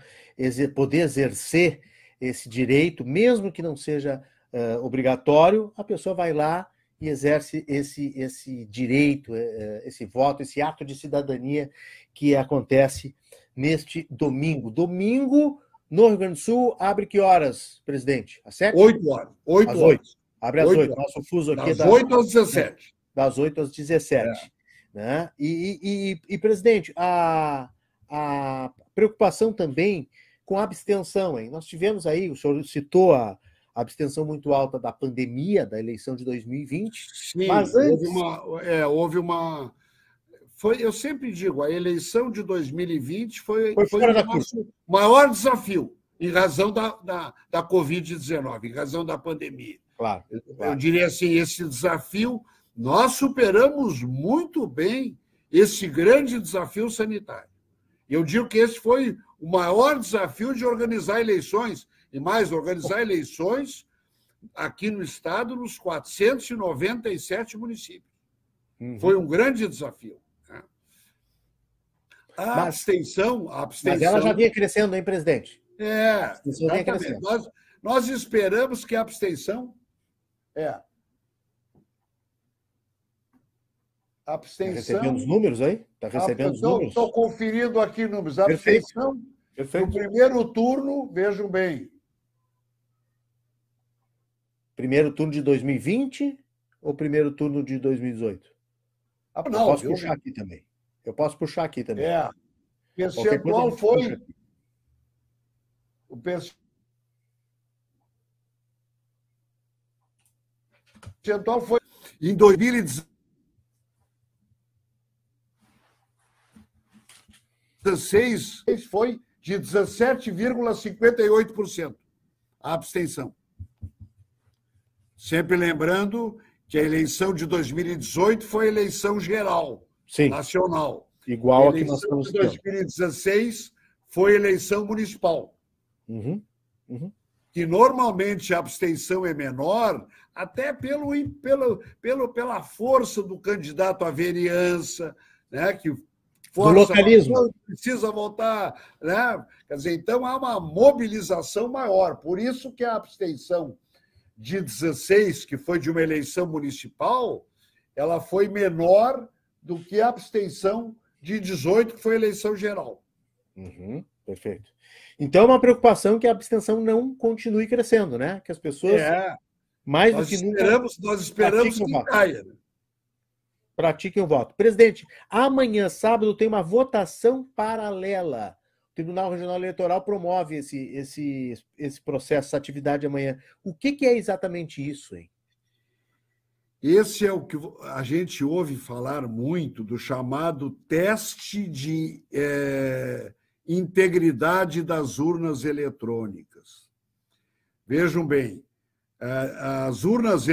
poder exercer esse direito, mesmo que não seja uh, obrigatório, a pessoa vai lá e exerce esse, esse direito, uh, esse voto, esse ato de cidadania que acontece neste domingo. Domingo, no Rio Grande do Sul, abre que horas, presidente? Às sete? Oito horas. Oito às horas. Abre às oito. Nosso fuso aqui das oito às dezessete. Das oito às dezessete. É. Né? E, e, e, presidente, a, a preocupação também com a abstenção, hein? Nós tivemos aí, o senhor citou a, abstenção muito alta da pandemia, da eleição de 2020. Sim, mas antes... houve uma. É, houve uma foi, eu sempre digo, a eleição de 2020 foi, foi, foi o nosso maior desafio, em razão da, da, da Covid-19, em razão da pandemia. Claro, claro. Eu diria assim, esse desafio, nós superamos muito bem esse grande desafio sanitário. Eu digo que esse foi o maior desafio de organizar eleições, e mais, organizar eleições aqui no Estado, nos 497 municípios. Uhum. Foi um grande desafio. Né? A mas, abstenção, a abstenção. Mas ela já vinha crescendo, hein, presidente? É. Nós, nós esperamos que a abstenção. É. A abstenção. Está recebendo os números aí? Está recebendo os números? Estou conferindo aqui números. Abstenção. Perfeito. No primeiro turno, vejam bem, Primeiro turno de 2020 ou primeiro turno de 2018? Ah, não, eu posso eu... puxar aqui também. Eu posso puxar aqui também. É. O percentual foi. O percentual foi. Em 2016 foi de 17,58% a abstenção. Sempre lembrando que a eleição de 2018 foi eleição geral, Sim. nacional. Igual a, a que nós estamos de 2016 foi eleição municipal. Uhum. Uhum. Que normalmente a abstenção é menor, até pelo, pelo, pelo, pela força do candidato à vereança, né, que força, localismo. precisa voltar. Né? Quer dizer, então há uma mobilização maior. Por isso que a abstenção de 16, que foi de uma eleição municipal, ela foi menor do que a abstenção de 18, que foi eleição geral. Uhum, perfeito. Então, é uma preocupação que a abstenção não continue crescendo, né? Que as pessoas, é, mais do que esperamos, nunca, nós esperamos que caia. Pratiquem o voto. Presidente, amanhã, sábado, tem uma votação paralela o Tribunal Regional Eleitoral promove esse, esse, esse processo, essa atividade amanhã. O que, que é exatamente isso, hein? Esse é o que a gente ouve falar muito do chamado teste de é, integridade das urnas eletrônicas. Vejam bem, as urnas,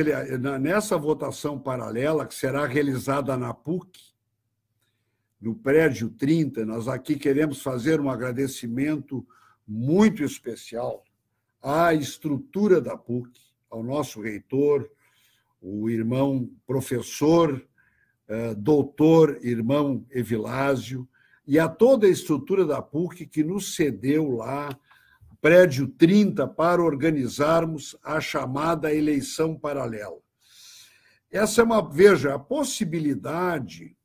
nessa votação paralela, que será realizada na PUC, no prédio 30, nós aqui queremos fazer um agradecimento muito especial à estrutura da PUC, ao nosso reitor, o irmão professor, é, doutor, irmão Evilásio, e a toda a estrutura da PUC que nos cedeu lá prédio 30 para organizarmos a chamada eleição paralela. Essa é uma, veja, a possibilidade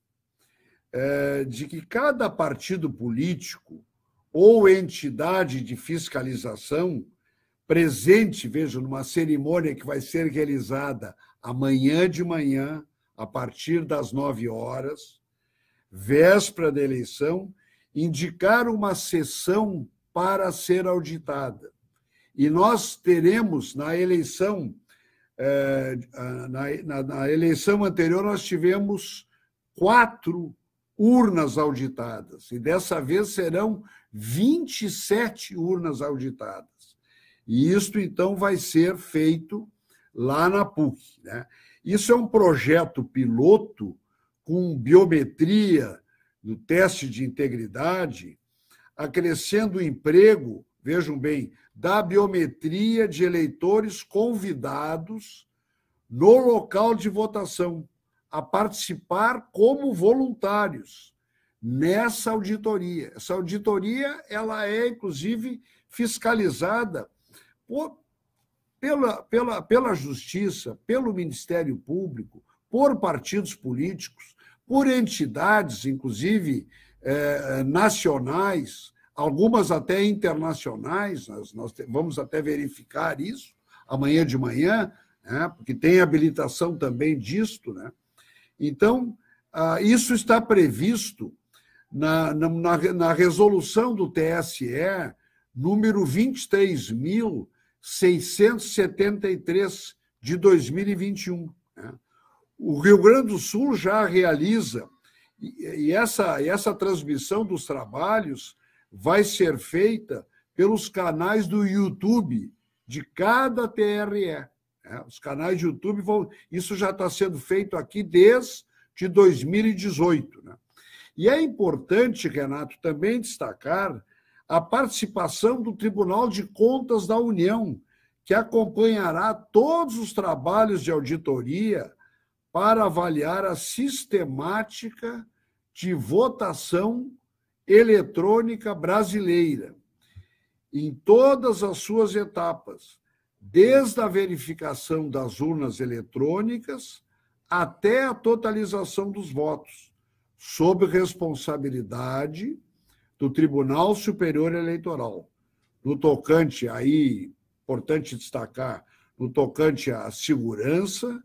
é, de que cada partido político ou entidade de fiscalização presente, veja, numa cerimônia que vai ser realizada amanhã de manhã, a partir das nove horas, véspera da eleição, indicar uma sessão para ser auditada. E nós teremos na eleição, é, na, na, eleição anterior, nós tivemos quatro urnas auditadas, e dessa vez serão 27 urnas auditadas. E isto, então, vai ser feito lá na PUC. Né? Isso é um projeto piloto com biometria no teste de integridade, acrescendo o emprego, vejam bem, da biometria de eleitores convidados no local de votação a participar como voluntários nessa auditoria. Essa auditoria ela é inclusive fiscalizada por, pela, pela, pela justiça, pelo Ministério Público, por partidos políticos, por entidades, inclusive é, nacionais, algumas até internacionais, nós, nós vamos até verificar isso amanhã de manhã, né, porque tem habilitação também disto. Né? Então, ah, isso está previsto na, na, na resolução do TSE número 23.673 de 2021. Né? O Rio Grande do Sul já realiza e essa, essa transmissão dos trabalhos vai ser feita pelos canais do YouTube de cada TRE. Né? Os canais de YouTube vão. Isso já está sendo feito aqui desde 2018. Né? E é importante, Renato, também destacar a participação do Tribunal de Contas da União, que acompanhará todos os trabalhos de auditoria para avaliar a sistemática de votação eletrônica brasileira, em todas as suas etapas, desde a verificação das urnas eletrônicas até a totalização dos votos, sob responsabilidade do Tribunal Superior Eleitoral. No tocante aí, importante destacar, no tocante à segurança,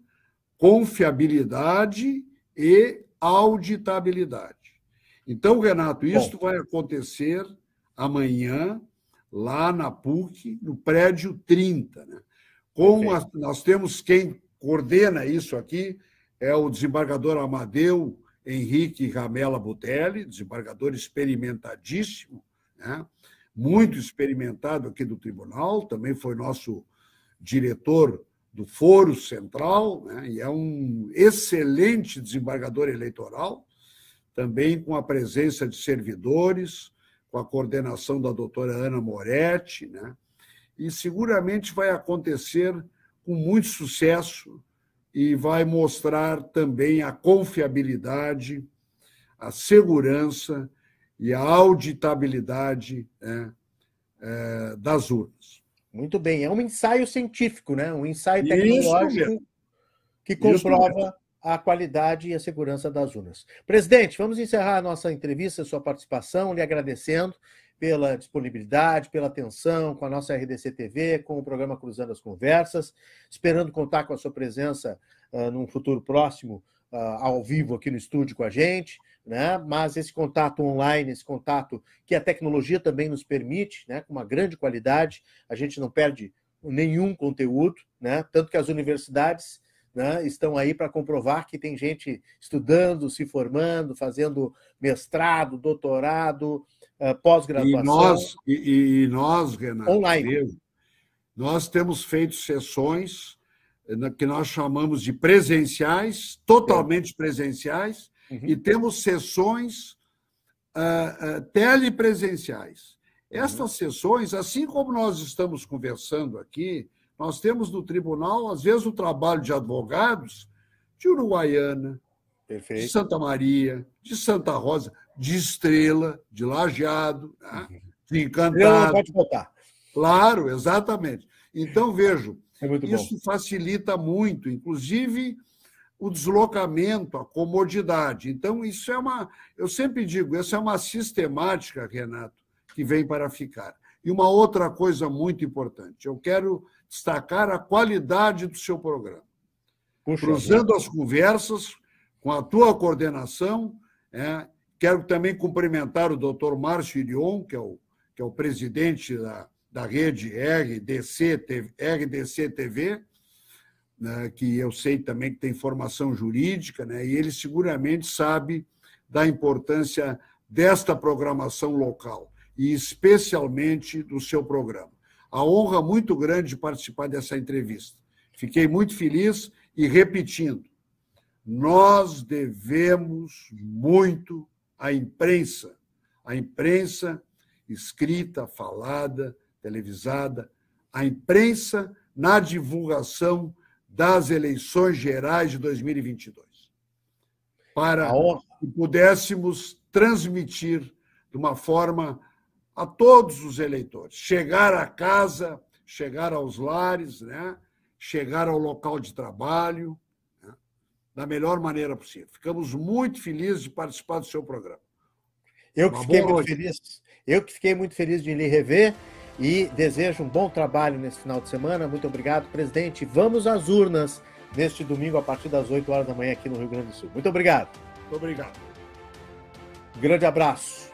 confiabilidade e auditabilidade. Então, Renato, isso vai acontecer amanhã, lá na PUC, no prédio 30. Né? Com a, nós temos quem coordena isso aqui, é o desembargador Amadeu Henrique Ramela Butelli, desembargador experimentadíssimo, né? muito experimentado aqui do tribunal, também foi nosso diretor do Foro Central, né, e é um excelente desembargador eleitoral, também com a presença de servidores, com a coordenação da doutora Ana Moretti, né, e seguramente vai acontecer com muito sucesso e vai mostrar também a confiabilidade, a segurança e a auditabilidade né, é, das urnas. Muito bem, é um ensaio científico, né? um ensaio tecnológico que comprova a qualidade e a segurança das urnas. Presidente, vamos encerrar a nossa entrevista, a sua participação, lhe agradecendo pela disponibilidade, pela atenção com a nossa RDC TV, com o programa Cruzando as Conversas, esperando contar com a sua presença uh, num futuro próximo uh, ao vivo aqui no estúdio com a gente né? mas esse contato online, esse contato que a tecnologia também nos permite, né? com uma grande qualidade, a gente não perde nenhum conteúdo, né? tanto que as universidades né, estão aí para comprovar que tem gente estudando, se formando, fazendo mestrado, doutorado, uh, pós-graduação. E nós, e, e nós, Renato, online. Mesmo, nós temos feito sessões eh, que nós chamamos de presenciais, totalmente presenciais, uhum. e temos sessões uh, uh, telepresenciais. Uhum. Estas sessões, assim como nós estamos conversando aqui, nós temos no tribunal, às vezes, o trabalho de advogados de Uruguaiana, Perfeito. de Santa Maria, de Santa Rosa, de Estrela, de Lajeado, né? Uhum. de Encantado. Pode botar. Claro, exatamente. Então, vejo, é isso bom. facilita muito, inclusive o deslocamento, a comodidade. Então, isso é uma. Eu sempre digo, essa é uma sistemática, Renato, que vem para ficar. E uma outra coisa muito importante, eu quero destacar a qualidade do seu programa. Puxa, Cruzando as conversas com a tua coordenação, é, quero também cumprimentar o doutor Márcio Irion, que é o, que é o presidente da, da rede RDC, RDC TV, né, que eu sei também que tem formação jurídica, né, e ele seguramente sabe da importância desta programação local, e especialmente do seu programa. A honra muito grande de participar dessa entrevista. Fiquei muito feliz e repetindo, nós devemos muito à imprensa, à imprensa escrita, falada, televisada, a imprensa na divulgação das eleições gerais de 2022, para que pudéssemos transmitir de uma forma a todos os eleitores, chegar à casa, chegar aos lares, né? chegar ao local de trabalho, né? da melhor maneira possível. Ficamos muito felizes de participar do seu programa. Eu que fiquei muito feliz. Eu que fiquei muito feliz de lhe rever e desejo um bom trabalho nesse final de semana. Muito obrigado, presidente. Vamos às urnas neste domingo a partir das 8 horas da manhã aqui no Rio Grande do Sul. Muito obrigado. Muito obrigado. Grande abraço.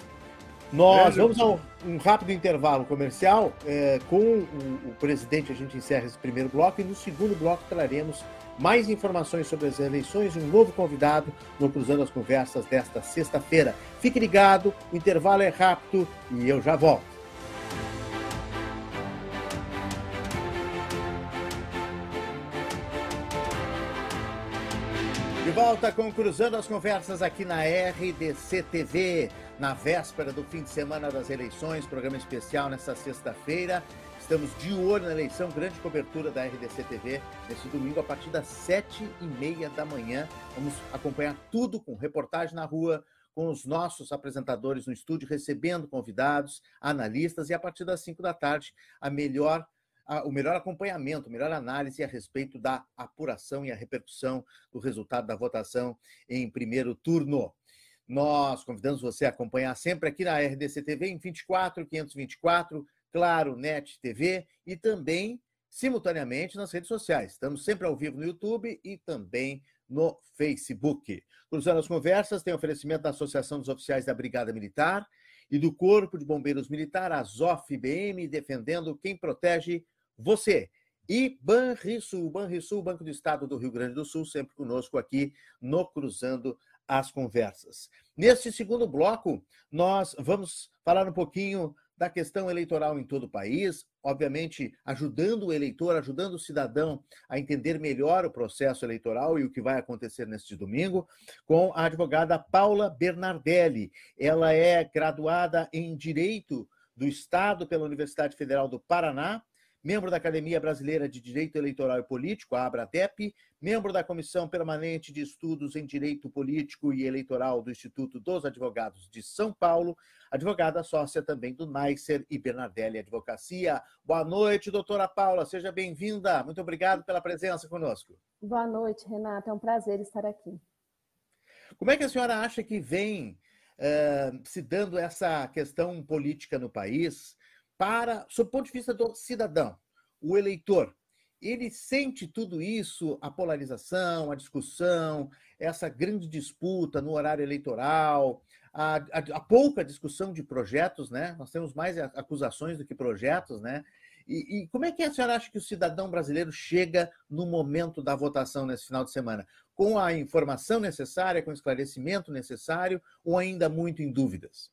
Nós vamos a um, um rápido intervalo comercial. É, com o, o, presidente, a gente encerra esse primeiro bloco e no segundo bloco traremos mais informações sobre as eleições e um novo convidado no Cruzando as Conversas desta sexta-feira. Fique ligado, o intervalo é rápido e eu já volto. Volta com Cruzando as Conversas aqui na RDC TV, na véspera do fim de semana das eleições, programa especial nesta sexta-feira. Estamos de olho na eleição, grande cobertura da RDC TV nesse domingo a partir das sete e meia da manhã. Vamos acompanhar tudo com reportagem na rua, com os nossos apresentadores no estúdio, recebendo convidados, analistas, e a partir das cinco da tarde, a melhor o melhor acompanhamento, a melhor análise a respeito da apuração e a repercussão do resultado da votação em primeiro turno. Nós convidamos você a acompanhar sempre aqui na RDC TV em 24, 524, Claro, Net TV e também simultaneamente nas redes sociais. Estamos sempre ao vivo no YouTube e também no Facebook. Cruzando as conversas, tem oferecimento da Associação dos Oficiais da Brigada Militar e do Corpo de Bombeiros Militar, a ZOF-BM, defendendo quem protege você. E Banrisul, Banrisul, Banco do Estado do Rio Grande do Sul, sempre conosco aqui no Cruzando as Conversas. Neste segundo bloco, nós vamos falar um pouquinho da questão eleitoral em todo o país, obviamente ajudando o eleitor, ajudando o cidadão a entender melhor o processo eleitoral e o que vai acontecer neste domingo, com a advogada Paula Bernardelli. Ela é graduada em Direito do Estado pela Universidade Federal do Paraná membro da Academia Brasileira de Direito Eleitoral e Político, a ABRADEP, membro da Comissão Permanente de Estudos em Direito Político e Eleitoral do Instituto dos Advogados de São Paulo, advogada sócia também do Neisser e Bernardelli Advocacia. Boa noite, doutora Paula, seja bem-vinda. Muito obrigado pela presença conosco. Boa noite, Renata, é um prazer estar aqui. Como é que a senhora acha que vem uh, se dando essa questão política no país? Para, sob o ponto de vista do cidadão, o eleitor, ele sente tudo isso, a polarização, a discussão, essa grande disputa no horário eleitoral, a, a, a, pouca discussão de projetos, né? Nós temos mais acusações do que projetos, né? E, e, como é que a senhora acha que o cidadão brasileiro chega no momento da votação nesse final de semana? Com a informação necessária, com o esclarecimento necessário, ou ainda muito em dúvidas?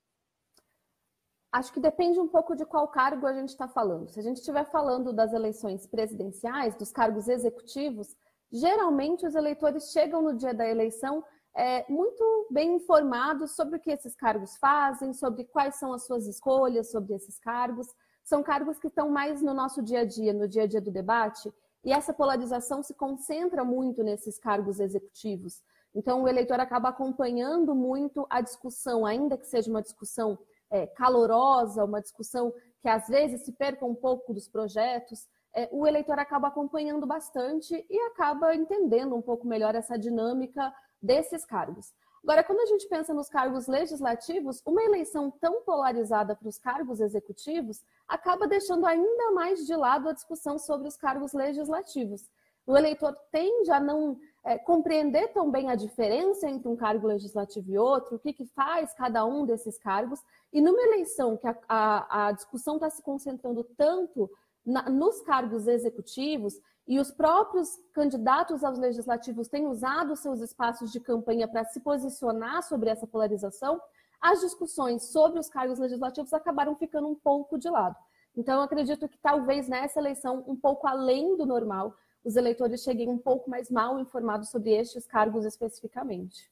Acho que depende um pouco de qual cargo a gente está falando. Se a gente estiver falando das eleições presidenciais, dos cargos executivos, geralmente os eleitores chegam no dia da eleição é, muito bem informados sobre o que esses cargos fazem, sobre quais são as suas escolhas sobre esses cargos. São cargos que estão mais no nosso dia a dia, no dia a dia do debate, e essa polarização se concentra muito nesses cargos executivos. Então, o eleitor acaba acompanhando muito a discussão, ainda que seja uma discussão é, calorosa, uma discussão que às vezes se perca um pouco dos projetos, é, o eleitor acaba acompanhando bastante e acaba entendendo um pouco melhor essa dinâmica desses cargos. Agora, quando a gente pensa nos cargos legislativos, uma eleição tão polarizada para os cargos executivos acaba deixando ainda mais de lado a discussão sobre os cargos legislativos. O eleitor tende a não é, compreender tão bem a diferença entre um cargo legislativo e outro, o que, que faz cada um desses cargos. E numa eleição que a, a, a discussão está se concentrando tanto na, nos cargos executivos e os próprios candidatos aos legislativos têm usado seus espaços de campanha para se posicionar sobre essa polarização, as discussões sobre os cargos legislativos acabaram ficando um pouco de lado. Então, acredito que talvez nessa eleição, um pouco além do normal, os eleitores cheguem um pouco mais mal informados sobre estes cargos especificamente.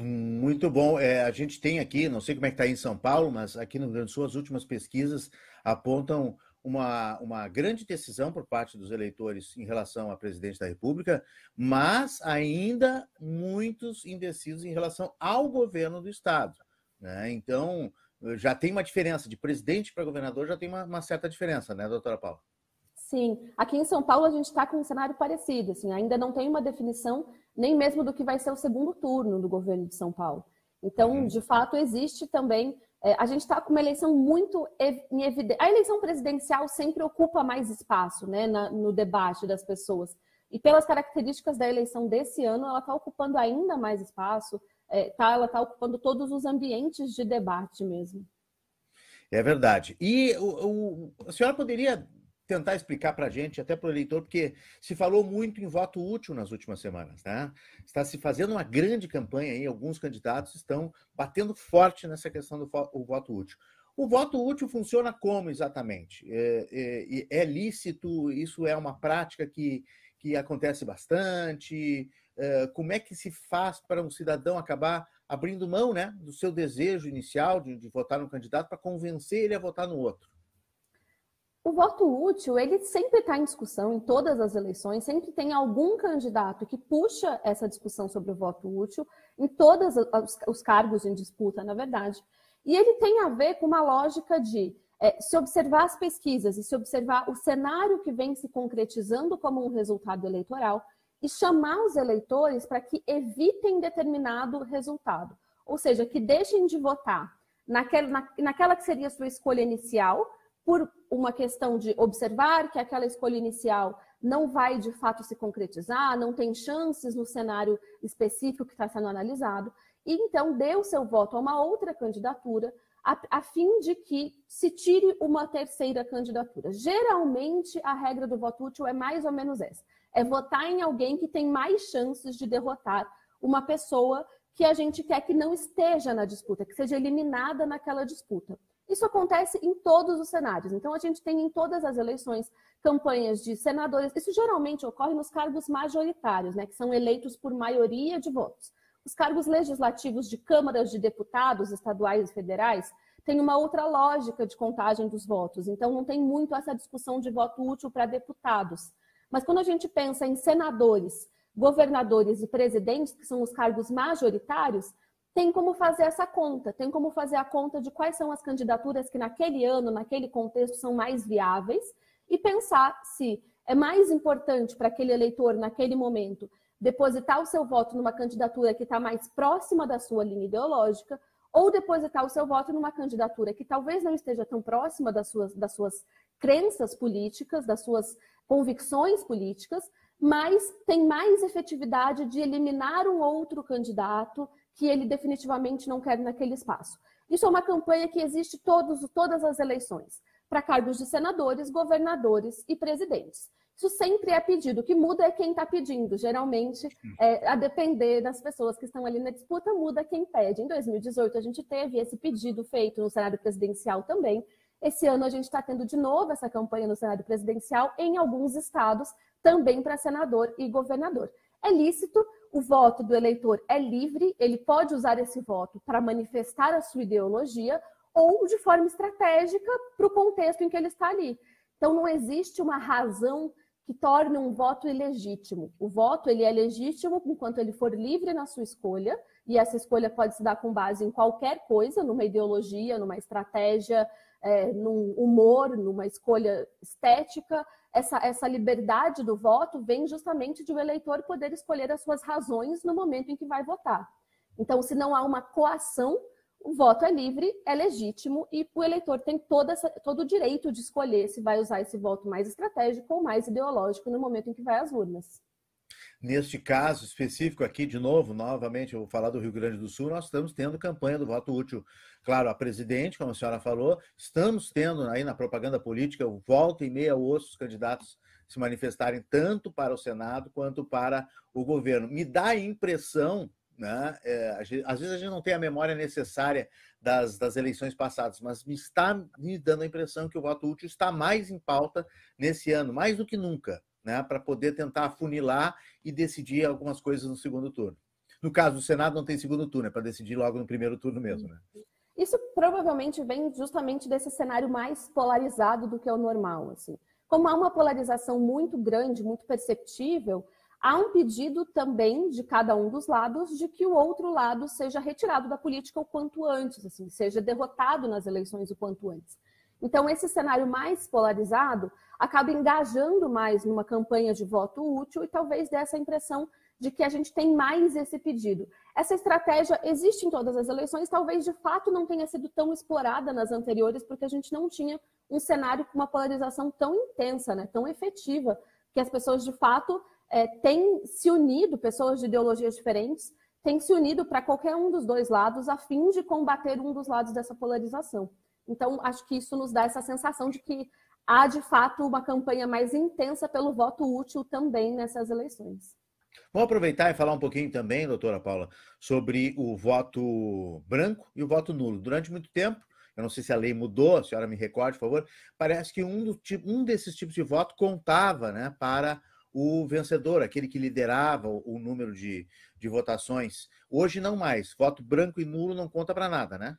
Muito bom. É, a gente tem aqui, não sei como é que está em São Paulo, mas aqui no Rio Grande do Sul, as últimas pesquisas apontam uma, uma grande decisão por parte dos eleitores em relação a presidente da República, mas ainda muitos indecisos em relação ao governo do Estado. Né? Então, já tem uma diferença de presidente para governador, já tem uma, uma certa diferença, né, doutora Paula? Sim, aqui em São Paulo a gente está com um cenário parecido, assim, ainda não tem uma definição nem mesmo do que vai ser o segundo turno do governo de São Paulo. Então, uhum. de fato, existe também. É, a gente está com uma eleição muito em evidência. A eleição presidencial sempre ocupa mais espaço né, na, no debate das pessoas. E pelas características da eleição desse ano, ela está ocupando ainda mais espaço, é, tá, ela está ocupando todos os ambientes de debate mesmo. É verdade. E o, o, a senhora poderia tentar explicar para a gente, até para o eleitor, porque se falou muito em voto útil nas últimas semanas, né? Está se fazendo uma grande campanha aí, alguns candidatos estão batendo forte nessa questão do voto útil. O voto útil funciona como exatamente? É, é, é lícito? Isso é uma prática que, que acontece bastante? É, como é que se faz para um cidadão acabar abrindo mão né, do seu desejo inicial de, de votar no candidato para convencer ele a votar no outro? O voto útil, ele sempre está em discussão em todas as eleições, sempre tem algum candidato que puxa essa discussão sobre o voto útil em todos os cargos em disputa, na verdade. E ele tem a ver com uma lógica de é, se observar as pesquisas e se observar o cenário que vem se concretizando como um resultado eleitoral e chamar os eleitores para que evitem determinado resultado. Ou seja, que deixem de votar naquela, na, naquela que seria a sua escolha inicial, por uma questão de observar que aquela escolha inicial não vai de fato se concretizar, não tem chances no cenário específico que está sendo analisado, e então o seu voto a uma outra candidatura a, a, fim de que se tire uma terceira candidatura. Geralmente, a regra do voto útil é mais ou menos essa: é votar em alguém que tem mais chances de derrotar uma pessoa que a gente quer que não esteja na disputa, que seja eliminada naquela disputa. Isso acontece em todos os cenários. Então, a gente tem em todas as eleições campanhas de senadores. Isso geralmente ocorre nos cargos majoritários, né, que são eleitos por maioria de votos. Os cargos legislativos de câmaras de deputados estaduais e federais têm uma outra lógica de contagem dos votos. Então, não tem muito essa discussão de voto útil para deputados. Mas quando a gente pensa em senadores, governadores e presidentes, que são os cargos majoritários, tem como fazer essa conta, tem como fazer a conta de quais são as candidaturas que naquele ano, naquele contexto, são mais viáveis e pensar se é mais importante para aquele eleitor, naquele momento, depositar o seu voto numa candidatura que está mais próxima da sua linha ideológica ou depositar o seu voto numa candidatura que talvez não esteja tão próxima das suas, das suas crenças políticas, das suas convicções políticas, mas tem mais efetividade de eliminar um outro candidato que ele definitivamente não quer naquele espaço. Isso é uma campanha que existe todos, todas as eleições, para cargos de senadores, governadores e presidentes. Isso sempre é pedido. O que muda é quem está pedindo. Geralmente, é, a depender das pessoas que estão ali na disputa, muda quem pede. Em 2018, a gente teve esse pedido feito no cenário presidencial também. Esse ano, a gente está tendo de novo essa campanha no cenário presidencial em alguns estados, também para senador e governador. É lícito, o voto do eleitor é livre, ele pode usar esse voto para manifestar a sua ideologia ou de forma estratégica para o contexto em que ele está ali. Então, não existe uma razão que torne um voto ilegítimo. O voto ele é legítimo enquanto ele for livre na sua escolha, e essa escolha pode se dar com base em qualquer coisa, numa ideologia, numa estratégia, é, num humor, numa escolha estética. Essa, essa liberdade do voto vem justamente de o eleitor poder escolher as suas razões no momento em que vai votar. Então, se não há uma coação o voto é livre, é legítimo e o eleitor tem toda essa, todo o direito de escolher se vai usar esse voto mais estratégico ou mais ideológico no momento em que vai às urnas. Neste caso específico aqui, de novo, novamente, eu vou falar do Rio Grande do Sul, nós estamos tendo campanha do voto útil. Claro, a presidente, como a senhora falou, estamos tendo aí na propaganda política, volta e meia osso os candidatos se manifestarem tanto para o Senado quanto para o governo. Me dá a impressão né? É, às vezes a gente não tem a memória necessária das, das eleições passadas, mas me está me dando a impressão que o voto útil está mais em pauta nesse ano, mais do que nunca, né? para poder tentar afunilar e decidir algumas coisas no segundo turno. No caso do Senado, não tem segundo turno, é para decidir logo no primeiro turno mesmo. Né? Isso provavelmente vem justamente desse cenário mais polarizado do que é o normal. Assim. Como há uma polarização muito grande, muito perceptível, há um pedido também de cada um dos lados de que o outro lado seja retirado da política o quanto antes, assim, seja derrotado nas eleições o quanto antes. Então, esse cenário mais polarizado acaba engajando mais numa campanha de voto útil e talvez dê essa impressão de que a gente tem mais esse pedido. Essa estratégia existe em todas as eleições, talvez de fato não tenha sido tão explorada nas anteriores, porque a gente não tinha um cenário com uma polarização tão intensa, né, tão efetiva, que as pessoas de fato é, têm se unido, pessoas de ideologias diferentes, têm se unido para qualquer um dos dois lados a fim de combater um dos lados dessa polarização. Então, acho que isso nos dá essa sensação de que há, de fato, uma campanha mais intensa pelo voto útil também nessas eleições. Vamos aproveitar e falar um pouquinho também, doutora Paula, sobre o voto branco e o voto nulo. Durante muito tempo, eu não sei se a lei mudou, a senhora me recorde, por favor, parece que um, do, um desses tipos de voto contava né, para o vencedor, aquele que liderava o número de, de votações. Hoje não mais. Voto branco e nulo não conta para nada, né?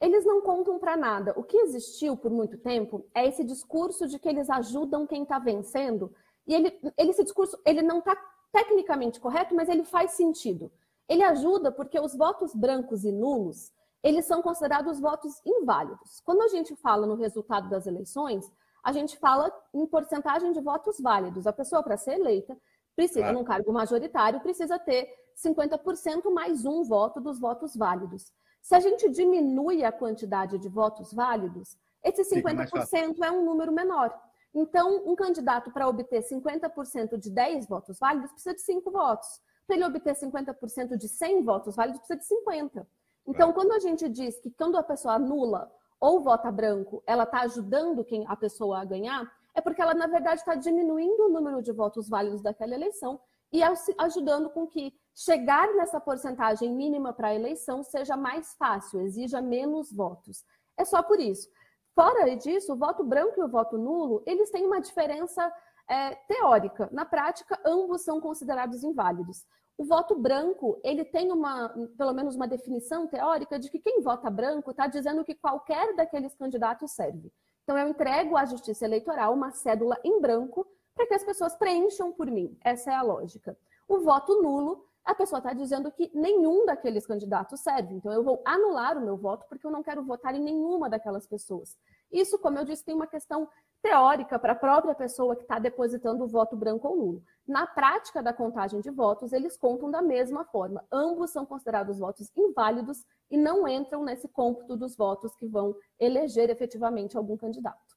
Eles não contam para nada. O que existiu por muito tempo é esse discurso de que eles ajudam quem está vencendo. E ele, ele, esse discurso ele não está tecnicamente correto, mas ele faz sentido. Ele ajuda porque os votos brancos e nulos eles são considerados votos inválidos. Quando a gente fala no resultado das eleições, a gente fala em porcentagem de votos válidos. A pessoa, para ser eleita, precisa, claro. num cargo majoritário, precisa ter 50% mais um voto dos votos válidos. Se a gente diminui a quantidade de votos válidos, esse 50% é um número menor. Então, um candidato, para obter 50% de 10 votos válidos, precisa de 5 votos. Para ele obter 50% de 100 votos válidos, precisa de 50. Então, quando a gente diz que quando a pessoa anula ou vota branco, ela está ajudando quem a pessoa a ganhar, é porque ela, na verdade, está diminuindo o número de votos válidos daquela eleição e ajudando com que chegar nessa porcentagem mínima para a eleição seja mais fácil, exija menos votos. É só por isso. Fora disso, o voto branco e o voto nulo, eles têm uma diferença é, teórica. Na prática, ambos são considerados inválidos. O voto branco, ele tem uma, pelo menos uma definição teórica de que quem vota branco está dizendo que qualquer daqueles candidatos serve. Então eu entrego à Justiça Eleitoral uma cédula em branco para que as pessoas preencham por mim. Essa é a lógica. O voto nulo, a pessoa está dizendo que nenhum daqueles candidatos serve. Então eu vou anular o meu voto porque eu não quero votar em nenhuma daquelas pessoas. Isso, como eu disse, tem uma questão teórica para a própria pessoa que está depositando o voto branco ou nulo. Na prática da contagem de votos, eles contam da mesma forma. Ambos são considerados votos inválidos e não entram nesse cômputo dos votos que vão eleger efetivamente algum candidato.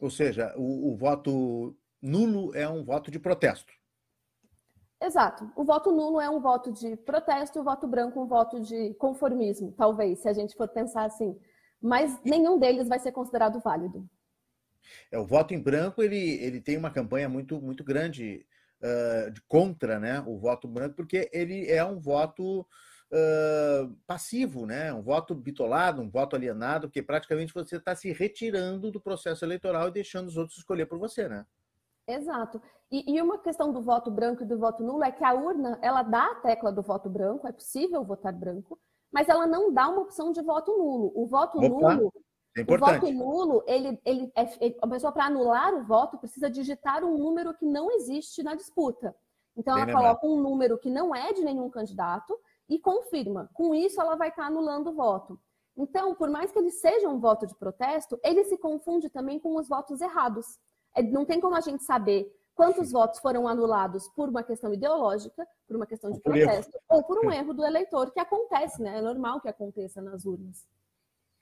Ou seja, o, o voto nulo é um voto de protesto. Exato. O voto nulo é um voto de protesto e o voto branco um voto de conformismo, talvez, se a gente for pensar assim. Mas nenhum deles vai ser considerado válido. É, o voto em branco ele, ele tem uma campanha muito, muito grande uh, de contra né, o voto branco, porque ele é um voto uh, passivo, né? um voto bitolado, um voto alienado, que praticamente você está se retirando do processo eleitoral e deixando os outros escolher por você. Né? Exato. E, e, uma questão do voto branco e do voto nulo é que a urna ela dá a tecla do voto branco, é possível votar branco, mas ela não dá uma opção de voto nulo. O voto Opa, nulo, é o voto nulo, ele, ele, é, ele a pessoa para anular o voto precisa digitar um número que não existe na disputa. Então Bem ela lembrado. coloca um número que não é de nenhum candidato e confirma. Com isso ela vai estar tá anulando o voto. Então, por mais que ele seja um voto de protesto, ele se confunde também com os votos errados. É, não tem como a gente saber quantos votos foram anulados por uma questão ideológica, por uma questão de protesto, ou por um erro do eleitor, que acontece, né? É normal que aconteça nas urnas.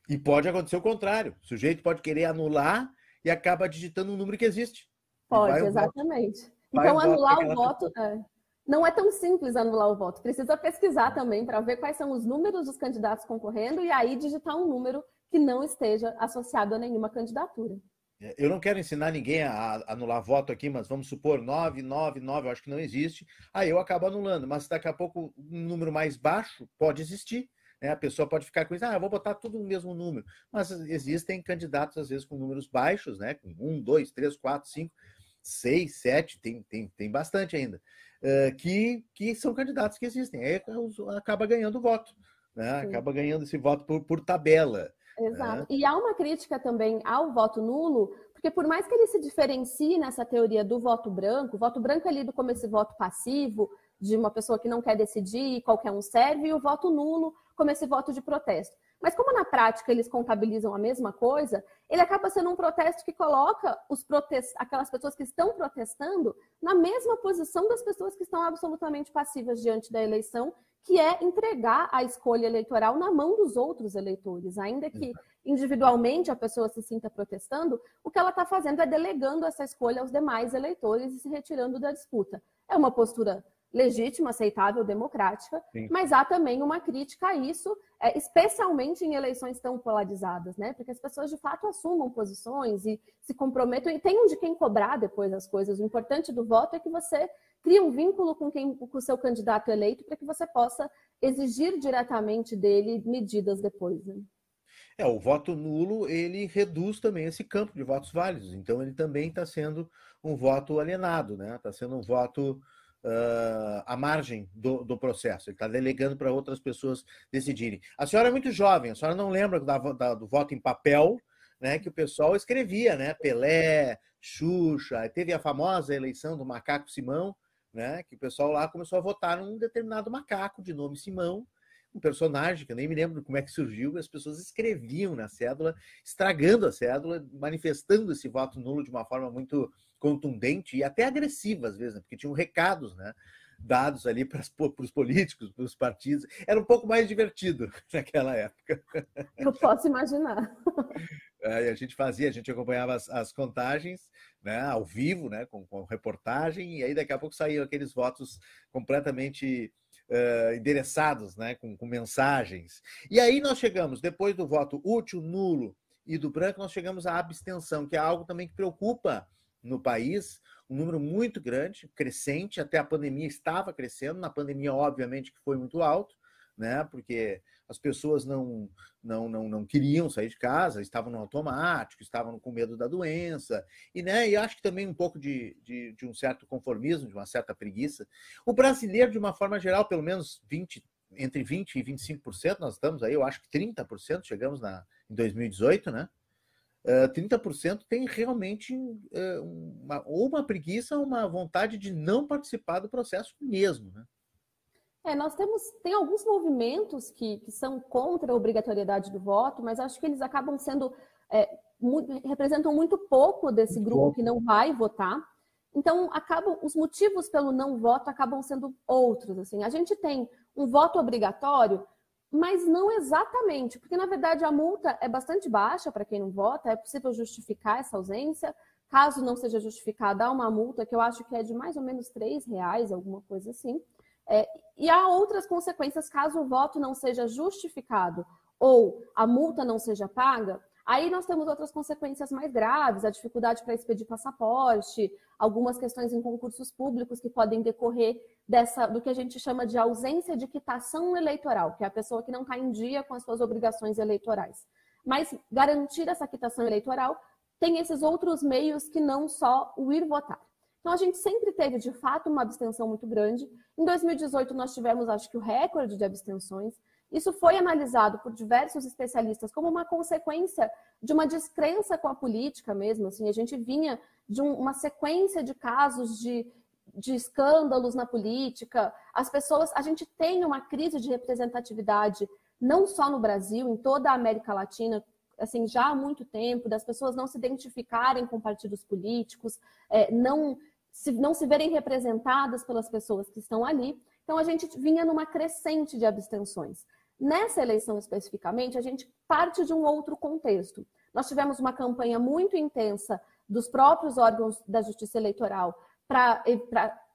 E pode acontecer o contrário. O sujeito pode querer anular e acaba digitando um número que existe. Pode, exatamente. Então, anular o voto. É, não é tão simples anular o voto. Precisa pesquisar também para ver quais são os números dos candidatos concorrendo e aí digitar um número que não esteja associado a nenhuma candidatura. É, eu não quero ensinar ninguém a anular voto aqui, mas vamos supor 999, eu acho que não existe. Aí eu acabo anulando, mas daqui a pouco um número mais baixo pode existir. Né? A pessoa pode ficar com isso, ah, eu vou botar tudo no mesmo número. Mas existem candidatos, às vezes, com números baixos, né? Com um, dois, três, quatro, cinco, seis, sete, tem, tem, tem bastante ainda, uh, que, que são candidatos que existem. Aí acaba ganhando voto, né? acaba ganhando esse voto por, por tabela. Exato. É. E há uma crítica também ao voto nulo, porque por mais que ele se diferencie nessa teoria do voto branco, o voto branco é lido como esse voto passivo, de uma pessoa que não quer decidir, qualquer um serve, e o voto nulo como esse voto de protesto. Mas como na prática eles contabilizam a mesma coisa, ele acaba sendo um protesto que coloca os protest... aquelas pessoas que estão protestando na mesma posição das pessoas que estão absolutamente passivas diante da eleição que é entregar a escolha eleitoral na mão dos outros eleitores. Ainda que individualmente a pessoa se sinta protestando, o que ela está fazendo é delegando essa escolha aos demais eleitores e se retirando da disputa. É uma postura legítima, aceitável, democrática, Sim. mas há também uma crítica a isso, é, especialmente em eleições tão polarizadas, né? Porque as pessoas de fato assumam posições e se comprometam e tenham de quem cobrar depois as coisas. O importante do voto é que você cria um vínculo com quem com o seu candidato eleito para que você possa exigir diretamente dele medidas depois. Né? É, o voto nulo ele reduz também esse campo de votos válidos, então ele também está sendo um voto alienado, né? Está sendo um voto uh, à margem do, do processo. Ele está delegando para outras pessoas decidirem. A senhora é muito jovem, a senhora não lembra da, da, do voto em papel, né? Que o pessoal escrevia, né? Pelé, Xuxa, teve a famosa eleição do macaco Simão, né? Que o pessoal lá começou a votar num determinado macaco de nome Simão, um personagem que eu nem me lembro como é que surgiu, as pessoas escreviam na cédula, estragando a cédula, manifestando esse voto nulo de uma forma muito contundente e até agressiva às vezes, né? porque tinham recados, né? dados ali (laughs) para os políticos, para os partidos. Era um pouco mais divertido (laughs) naquela época. Eu posso imaginar. (laughs) É, a gente fazia, a gente acompanhava as, as contagens né, ao vivo, né, com, com, reportagem, e aí daqui a pouco saíam aqueles votos completamente uh, endereçados, né, com, com mensagens. E aí nós chegamos, depois do voto útil, nulo e do branco, nós chegamos à abstenção, que é algo também que preocupa no país, um número muito grande, crescente, até a pandemia estava crescendo, na pandemia, obviamente, que foi muito alto, né? Porque as pessoas não, não, não, não queriam sair de casa, estavam no automático, estavam com medo da doença, e, né, e acho que também um pouco de, de, de um certo conformismo, de uma certa preguiça. O brasileiro, de uma forma geral, pelo menos 20, entre 20% e 25%, nós estamos aí, eu acho que 30% chegamos na, em 2018, né? Uh, 30% tem realmente uh, uma, ou uma preguiça ou uma vontade de não participar do processo mesmo, né? É, nós temos, tem alguns movimentos que, que são contra a obrigatoriedade do voto, mas acho que eles acabam sendo, é, muito, representam muito pouco desse grupo que não vai votar. Então, acabam, os motivos pelo não voto acabam sendo outros. Assim, a gente tem um voto obrigatório, mas não exatamente, porque na verdade a multa é bastante baixa para quem não vota, é possível justificar essa ausência. Caso não seja justificada, há uma multa que eu acho que é de mais ou menos três reais, alguma coisa assim. É, e há outras consequências caso o voto não seja justificado ou a multa não seja paga. Aí nós temos outras consequências mais graves, a dificuldade para expedir passaporte, algumas questões em concursos públicos que podem decorrer dessa do que a gente chama de ausência de quitação eleitoral, que é a pessoa que não está em dia com as suas obrigações eleitorais. Mas garantir essa quitação eleitoral tem esses outros meios que não só o ir votar. Então a gente sempre teve, de fato, uma abstenção muito grande. Em 2018 nós tivemos, acho que o recorde de abstenções. Isso foi analisado por diversos especialistas como uma consequência de uma descrença com a política mesmo. Assim, a gente vinha de um, uma sequência de casos de, de escândalos na política. As pessoas, a gente tem uma crise de representatividade não só no Brasil, em toda a América Latina, assim já há muito tempo, das pessoas não se identificarem com partidos políticos, é, não se, não se verem representadas pelas pessoas que estão ali. Então a gente vinha numa crescente de abstenções. Nessa eleição especificamente, a gente parte de um outro contexto. Nós tivemos uma campanha muito intensa dos próprios órgãos da Justiça Eleitoral para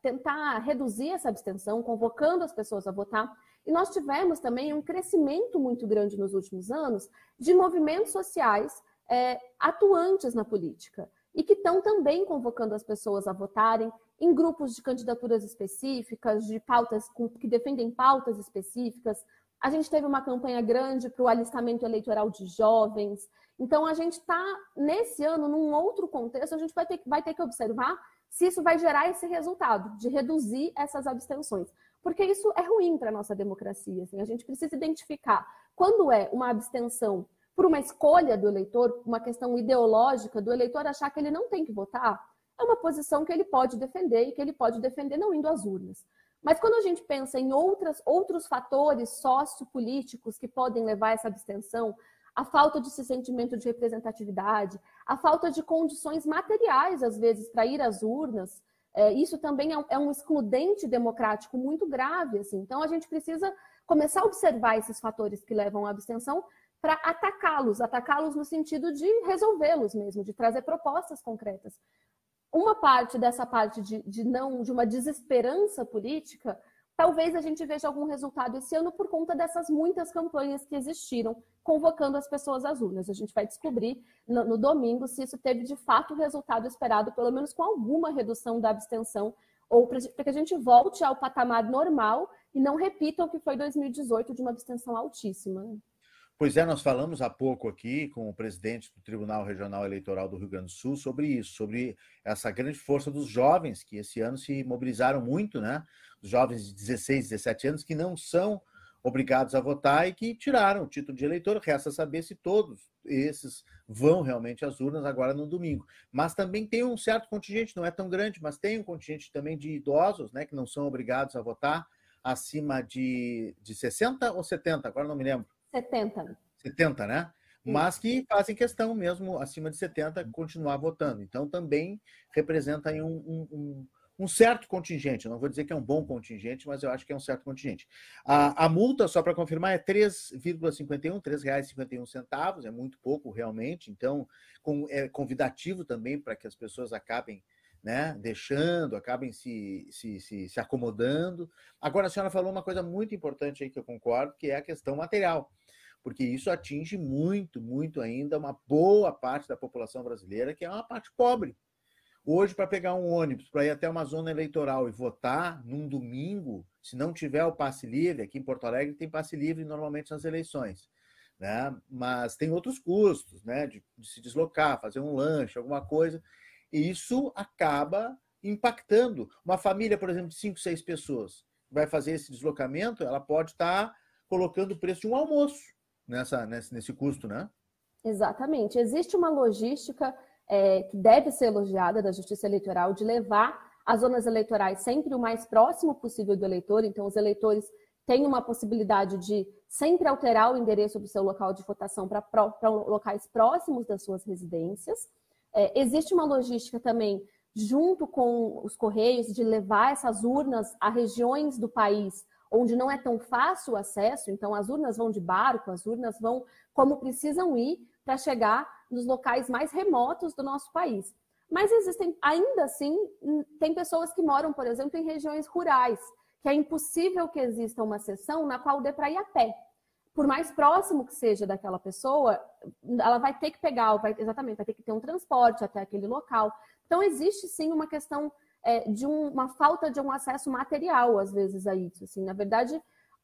tentar reduzir essa abstenção, convocando as pessoas a votar. E nós tivemos também um crescimento muito grande nos últimos anos de movimentos sociais é, atuantes na política e que estão também convocando as pessoas a votarem em grupos de candidaturas específicas, de pautas que defendem pautas específicas. A gente teve uma campanha grande para o alistamento eleitoral de jovens. Então, a gente está, nesse ano, num outro contexto, a gente vai ter, vai ter que observar se isso vai gerar esse resultado, de reduzir essas abstenções. Porque isso é ruim para a nossa democracia. Assim, a gente precisa identificar quando é uma abstenção por uma escolha do eleitor, uma questão ideológica do eleitor achar que ele não tem que votar, é uma posição que ele pode defender e que ele pode defender não indo às urnas. Mas quando a gente pensa em outras, outros fatores sociopolíticos que podem levar a essa abstenção, a falta de sentimento de representatividade, a falta de condições materiais, às vezes, para ir às urnas, é, isso também é, é um excludente democrático muito grave. Assim. Então, a gente precisa começar a observar esses fatores que levam à abstenção para atacá-los, atacá-los no sentido de resolvê-los mesmo, de trazer propostas concretas. Uma parte dessa parte de, de não de uma desesperança política Talvez a gente veja algum resultado esse ano por conta dessas muitas campanhas que existiram, convocando as pessoas às urnas. A gente vai descobrir no, no domingo se isso teve de fato o resultado esperado, pelo menos com alguma redução da abstenção, ou para que a gente volte ao patamar normal e não repita o que foi 2018 de uma abstenção altíssima. Pois é, nós falamos há pouco aqui com o presidente do Tribunal Regional Eleitoral do Rio Grande do Sul sobre isso, sobre essa grande força dos jovens que esse ano se mobilizaram muito, né? Os jovens de 16, 17 anos que não são obrigados a votar e que tiraram o título de eleitor. Resta saber se todos esses vão realmente às urnas agora no domingo. Mas também tem um certo contingente, não é tão grande, mas tem um contingente também de idosos, né, que não são obrigados a votar acima de, de 60 ou 70, agora não me lembro. 70. 70, né? Mas que fazem questão mesmo, acima de 70, continuar votando. Então, também representa aí um, um, um certo contingente. Eu não vou dizer que é um bom contingente, mas eu acho que é um certo contingente. A, a multa, só para confirmar, é 3,51, R$ 3,51, é muito pouco realmente. Então, com, é convidativo também para que as pessoas acabem né, deixando, acabem se, se, se, se acomodando. Agora, a senhora falou uma coisa muito importante aí que eu concordo, que é a questão material porque isso atinge muito, muito ainda uma boa parte da população brasileira, que é uma parte pobre. Hoje, para pegar um ônibus, para ir até uma zona eleitoral e votar num domingo, se não tiver o passe livre, aqui em Porto Alegre tem passe livre normalmente nas eleições, né? mas tem outros custos, né? de, de se deslocar, fazer um lanche, alguma coisa, e isso acaba impactando. Uma família, por exemplo, de cinco, seis pessoas, vai fazer esse deslocamento, ela pode estar tá colocando o preço de um almoço nessa, nesse, nesse custo, né? Exatamente. Existe uma logística é, que deve ser elogiada da Justiça Eleitoral de levar as zonas eleitorais sempre o mais próximo possível do eleitor. Então, os eleitores têm uma possibilidade de sempre alterar o endereço do seu local de votação para locais próximos das suas residências. É, existe uma logística também junto com os correios de levar essas urnas a regiões do país onde não é tão fácil o acesso, então as urnas vão de barco, as urnas vão como precisam ir para chegar nos locais mais remotos do nosso país. Mas existem, ainda assim, tem pessoas que moram, por exemplo, em regiões rurais, que é impossível que exista uma sessão na qual dê para ir a pé. Por mais próximo que seja daquela pessoa, ela vai ter que pegar, vai, exatamente, vai ter que ter um transporte até aquele local. Então, existe sim uma questão é, de um, uma falta de um acesso material, às vezes, a isso. Assim. Na verdade,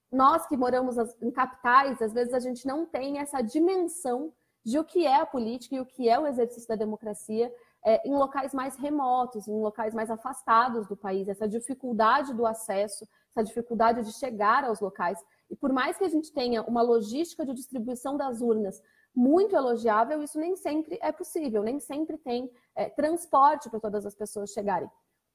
nós que moramos em capitais, às vezes a gente não tem essa dimensão de o que é a política e o que é o exercício da democracia é, em locais mais remotos, em locais mais afastados do país, essa dificuldade do acesso, essa dificuldade de chegar aos locais. E por mais que a gente tenha uma logística de distribuição das urnas muito elogiável, isso nem sempre é possível, nem sempre tem é, transporte para todas as pessoas chegarem.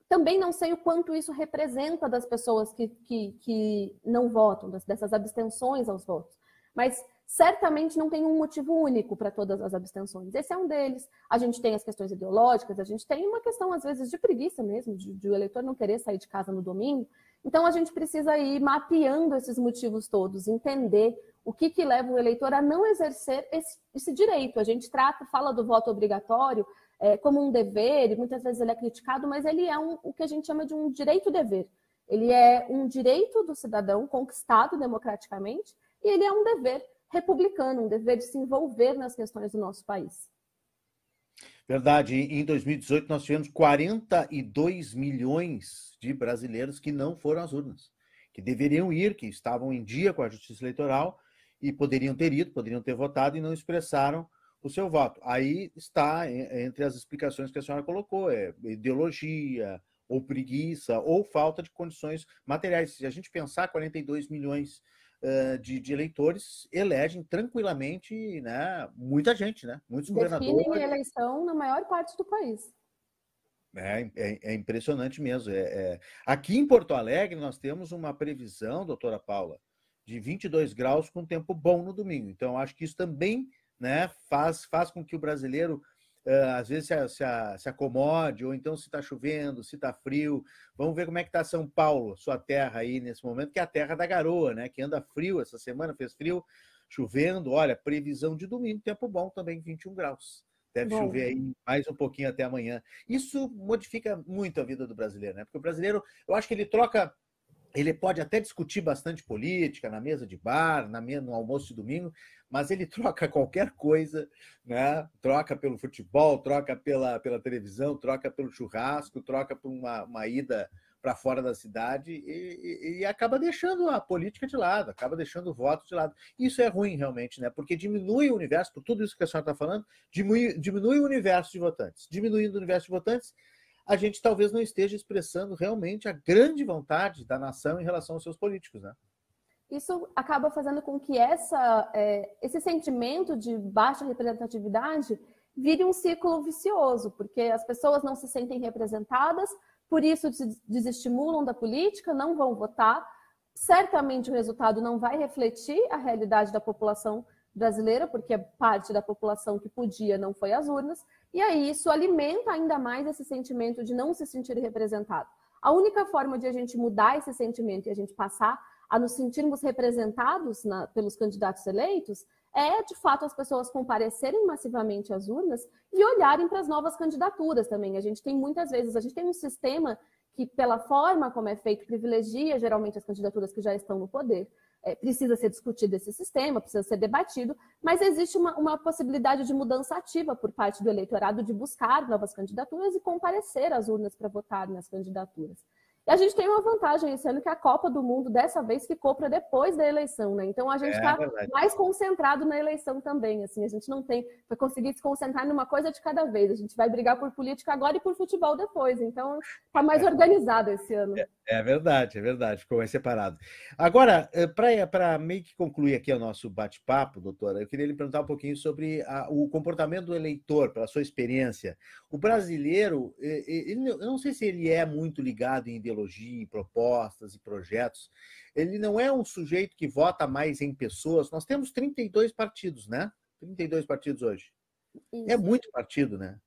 Também não sei o quanto isso representa das pessoas que, que, que não votam, dessas abstenções aos votos. Mas certamente não tem um motivo único para todas as abstenções. Esse é um deles. A gente tem as questões ideológicas, a gente tem uma questão, às vezes, de preguiça mesmo, de, de o eleitor não querer sair de casa no domingo. Então, a gente precisa ir mapeando esses motivos todos, entender o que, que leva o eleitor a não exercer esse, esse direito. A gente trata, fala do voto obrigatório é, como um dever, e muitas vezes ele é criticado, mas ele é um, o que a gente chama de um direito-dever. Ele é um direito do cidadão conquistado democraticamente e ele é um dever republicano, um dever de se envolver nas questões do nosso país. Verdade. Em 2018, nós tivemos 42 milhões de brasileiros que não foram às urnas, que deveriam ir, que estavam em dia com a justiça eleitoral e poderiam ter ido, poderiam ter votado e não expressaram o seu voto. Aí está entre as explicações que a senhora colocou: é ideologia, ou preguiça, ou falta de condições materiais. Se a gente pensar 42 milhões de, de, eleitores elegem tranquilamente né, muita gente, né? Muitos Definem governadores. eleição na maior parte do país. É, é, é impressionante mesmo. É, é, Aqui em Porto Alegre, nós temos uma previsão, doutora Paula, de 22 graus com tempo bom no domingo. Então, acho que isso também né, faz, faz com que o brasileiro às vezes se, se, se, acomode, ou então se está chovendo, se está frio. Vamos ver como é que está São Paulo, sua terra aí nesse momento, que é a terra da garoa, né? Que anda frio, essa semana fez frio, chovendo. Olha, previsão de domingo, tempo bom também, 21 graus. Deve bom. chover aí mais um pouquinho até amanhã. Isso modifica muito a vida do brasileiro, né? Porque o brasileiro, eu acho que ele troca ele pode até discutir bastante política na mesa de bar, na mesa, no almoço de domingo, mas ele (laughs) troca qualquer coisa, né? Troca pelo futebol, troca pela, pela televisão, troca pelo churrasco, troca por uma, uma ida para fora da cidade e, e, e, acaba deixando a política de lado, acaba deixando o voto de lado. Isso é ruim realmente, né? Porque diminui o universo, por tudo isso que a senhora está falando, diminui, diminui o universo de votantes. Diminuindo o universo de votantes, a gente talvez não esteja expressando realmente a grande vontade da nação em relação aos seus políticos, né? Isso acaba fazendo com que essa, é, esse sentimento de baixa representatividade vire um ciclo vicioso, porque as pessoas não se sentem representadas, por isso desestimulam da política, não vão votar. Certamente o resultado não vai refletir a realidade da população brasileira, porque parte da população que podia não foi às urnas, e aí isso alimenta ainda mais esse sentimento de não se sentir representado. A única forma de a gente mudar esse sentimento e a gente passar a nos sentirmos representados na, pelos candidatos eleitos é, de fato, as pessoas comparecerem massivamente às urnas e olharem para as novas candidaturas também. A gente tem muitas vezes, a gente tem um sistema que, pela forma como é feito, privilegia geralmente as candidaturas que já estão no poder é, precisa ser discutido esse sistema, precisa ser debatido, mas existe uma, uma, possibilidade de mudança ativa por parte do eleitorado de buscar novas candidaturas e comparecer às urnas para votar nas candidaturas. E a gente tem uma vantagem esse ano que a Copa do Mundo dessa vez ficou para depois da eleição, né? Então a gente está é mais concentrado na eleição também. Assim, a gente não tem para conseguir se concentrar numa coisa de cada vez. A gente vai brigar por política agora e por futebol depois. Então está mais organizado esse ano. É, é, verdade, é verdade. Ficou mais separado. Agora, eh, para meio que concluir aqui o nosso bate-papo, doutora, eu queria lhe perguntar um pouquinho sobre a, o comportamento do eleitor, pela sua experiência. O brasileiro, eh, eh, ele, eu não sei se ele é muito ligado em ideologia, propostas e projetos. Ele não é um sujeito que vota mais em pessoas. Nós temos 32 partidos, né? 32 partidos hoje. É Isso. É muito partido, né?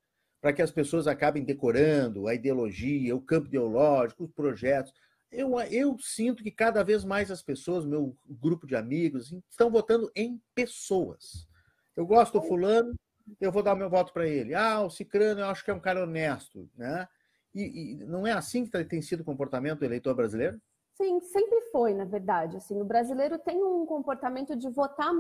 Para que as pessoas acabem decorando a ideologia, o campo ideológico, os projetos. Eu, eu sinto que cada vez mais as pessoas, meu grupo de amigos, estão votando em pessoas. Eu gosto do fulano, eu vou dar meu voto para ele. Ah, o Cicrano eu acho que é um cara honesto, né? E, e não é assim que tá, tem sido o comportamento do eleitor brasileiro? Sim, sempre foi, na verdade. Assim, o brasileiro tem um comportamento de votar,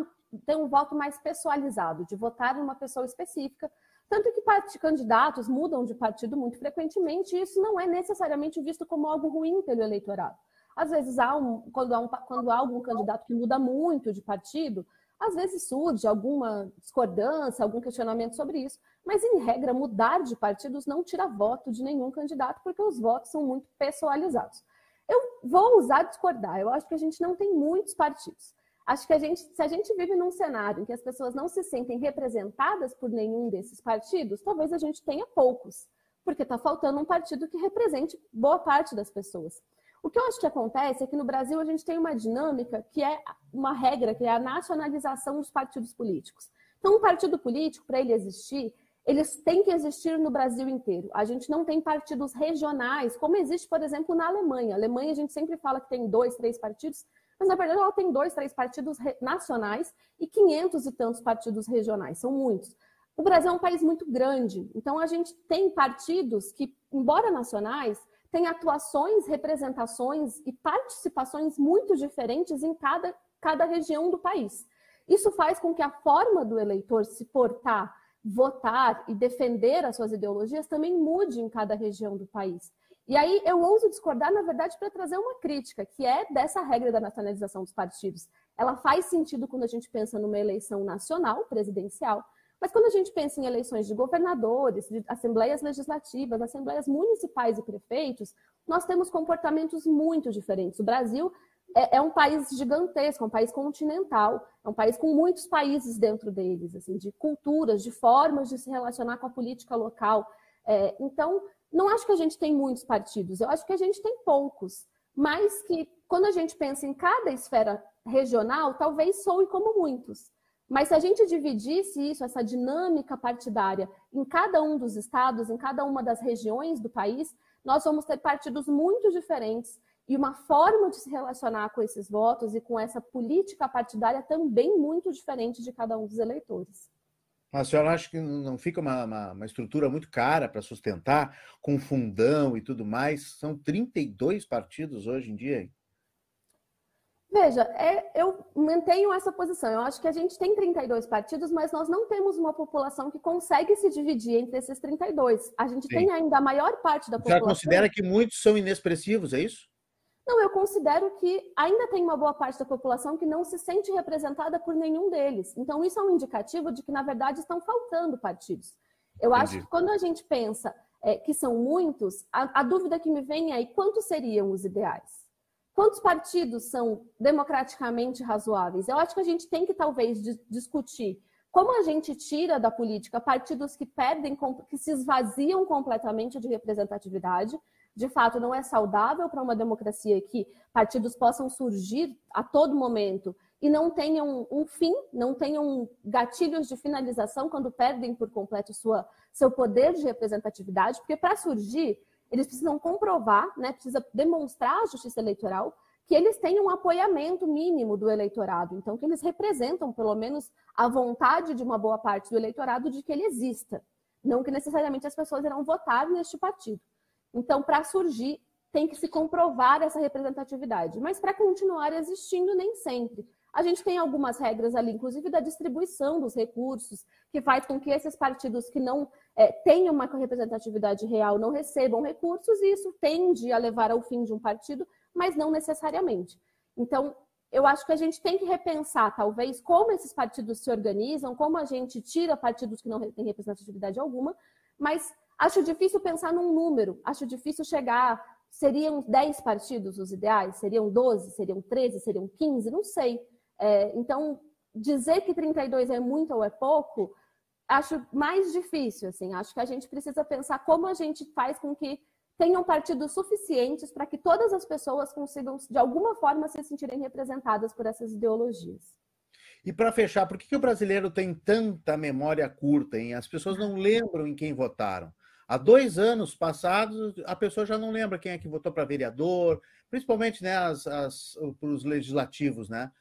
tem um voto mais pessoalizado, de votar numa pessoa específica. Tanto que candidatos mudam de partido muito frequentemente, e isso não é necessariamente visto como algo ruim pelo eleitorado. Às vezes, há um, quando, há um, quando há algum candidato que muda muito de partido, às vezes surge alguma discordância, algum questionamento sobre isso, mas em regra, mudar de partidos não tira voto de nenhum candidato, porque os votos são muito pessoalizados. Eu vou usar discordar, eu acho que a gente não tem muitos partidos. Acho que a gente, se a gente vive num cenário em que as pessoas não se sentem representadas por nenhum desses partidos, talvez a gente tenha poucos, porque está faltando um partido que represente boa parte das pessoas. O que eu acho que acontece é que no Brasil a gente tem uma dinâmica que é uma regra, que é a nacionalização dos partidos políticos. Então, um partido político, para ele existir, eles têm que existir no Brasil inteiro. A gente não tem partidos regionais, como existe, por exemplo, na Alemanha. A Alemanha, a gente sempre fala que tem dois, três partidos, mas na verdade ela tem dois, três partidos nacionais e quinhentos e tantos partidos regionais. São muitos. O Brasil é um país muito grande, então a gente tem partidos que, embora nacionais, tem atuações, representações e participações muito diferentes em cada, cada região do país. Isso faz com que a forma do eleitor se portar, votar e defender as suas ideologias também mude em cada região do país. E aí eu ouso discordar, na verdade, para trazer uma crítica, que é dessa regra da nacionalização dos partidos. Ela faz sentido quando a gente pensa numa eleição nacional, presidencial, mas quando a gente pensa em eleições de governadores, de assembleias legislativas, assembleias municipais e prefeitos, nós temos comportamentos muito diferentes. O Brasil é, é, um país gigantesco, é um país continental, é um país com muitos países dentro deles, assim, de culturas, de formas de se relacionar com a política local. É, então, não acho que a gente tem muitos partidos, eu acho que a gente tem poucos, mas que quando a gente pensa em cada esfera regional, talvez soe como muitos. Mas se a gente dividisse isso, essa dinâmica partidária, em cada um dos estados, em cada uma das regiões do país, nós vamos ter partidos muito diferentes e uma forma de se relacionar com esses votos e com essa política partidária também muito diferente de cada um dos eleitores. A senhora acha que não fica uma, uma, uma estrutura muito cara para sustentar, com fundão e tudo mais? São 32 partidos hoje em dia. Veja, é, eu mantenho essa posição. Eu acho que a gente tem 32 partidos, mas nós não temos uma população que consegue se dividir entre esses 32. A gente Sim. tem ainda a maior parte da população. Já considera que muitos são inexpressivos, é isso? Não, eu considero que ainda tem uma boa parte da população que não se sente representada por nenhum deles. Então, isso é um indicativo de que, na verdade, estão faltando partidos. Eu Entendi. acho que quando a gente pensa é, que são muitos, a, a dúvida que me vem é quantos seriam os ideais? Quantos partidos são democraticamente razoáveis? Eu acho que a gente tem que talvez discutir como a gente tira da política partidos que perdem, que se esvaziam completamente de representatividade. De fato, não é saudável para uma democracia que partidos possam surgir a todo momento e não tenham um fim, não tenham gatilhos de finalização quando perdem por completo sua, seu poder de representatividade, porque para surgir eles precisam comprovar, né, precisa demonstrar à justiça eleitoral que eles têm um apoiamento mínimo do eleitorado, então que eles representam pelo menos a vontade de uma boa parte do eleitorado de que ele exista, não que necessariamente as pessoas irão votar neste partido. Então, para surgir, tem que se comprovar essa representatividade, mas para continuar existindo, nem sempre. A gente tem algumas regras ali, inclusive da distribuição dos recursos, que faz com que esses partidos que não é, tenham uma representatividade real não recebam recursos, e isso tende a levar ao fim de um partido, mas não necessariamente. Então, eu acho que a gente tem que repensar, talvez, como esses partidos se organizam, como a gente tira partidos que não têm representatividade alguma, mas acho difícil pensar num número, acho difícil chegar. Seriam 10 partidos os ideais? Seriam 12? Seriam 13? Seriam 15? Não sei. É, então, dizer que 32 é muito ou é pouco, acho mais difícil. Assim. Acho que a gente precisa pensar como a gente faz com que tenham partidos suficientes para que todas as pessoas consigam, de alguma forma, se sentirem representadas por essas ideologias. E para fechar, por que, que o brasileiro tem tanta memória curta? Hein? As pessoas não lembram em quem votaram. Há dois anos passados, a pessoa já não lembra quem é que votou para vereador, principalmente né, as, as, para os legislativos, né?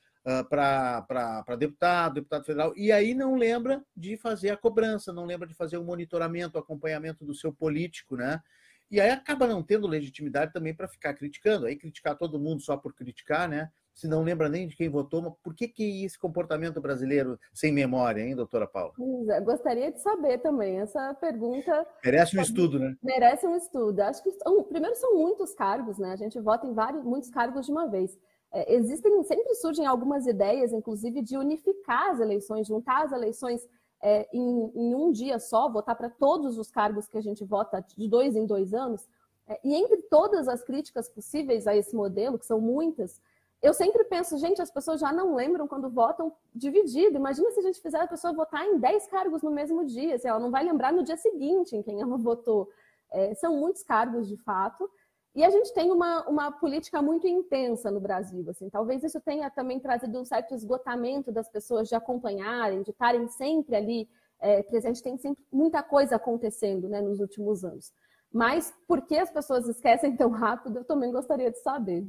para deputado, deputado federal, e aí não lembra de fazer a cobrança, não lembra de fazer o monitoramento, o acompanhamento do seu político, né? E aí acaba não tendo legitimidade também para ficar criticando. Aí criticar todo mundo só por criticar, né? Se não lembra nem de quem votou, mas por que, que esse comportamento brasileiro sem memória, hein, doutora Paula? É, gostaria de saber também. Essa pergunta. Merece um estudo, né? Merece um estudo. Acho que, primeiro, são muitos cargos, né? A gente vota em vários, muitos cargos de uma vez. É, existem, sempre surgem algumas ideias, inclusive, de unificar as eleições, juntar as eleições é, em, em, um dia só, votar para todos os cargos que a gente vota de dois em dois anos. É, e entre todas as críticas possíveis a esse modelo, que são muitas, eu sempre penso, gente, as pessoas já não lembram quando votam dividido. Imagina se a gente fizer a pessoa votar em 10 cargos no mesmo dia, se ela não vai lembrar no dia seguinte em quem ela (laughs) votou. É, são muitos cargos, de fato. E a gente tem uma, uma política muito intensa no Brasil. Assim, talvez isso tenha também trazido um certo esgotamento das pessoas de acompanharem, de estarem sempre ali é, presente. Tem sempre muita coisa acontecendo né, nos últimos anos. Mas por que as pessoas esquecem tão rápido, eu também gostaria de saber.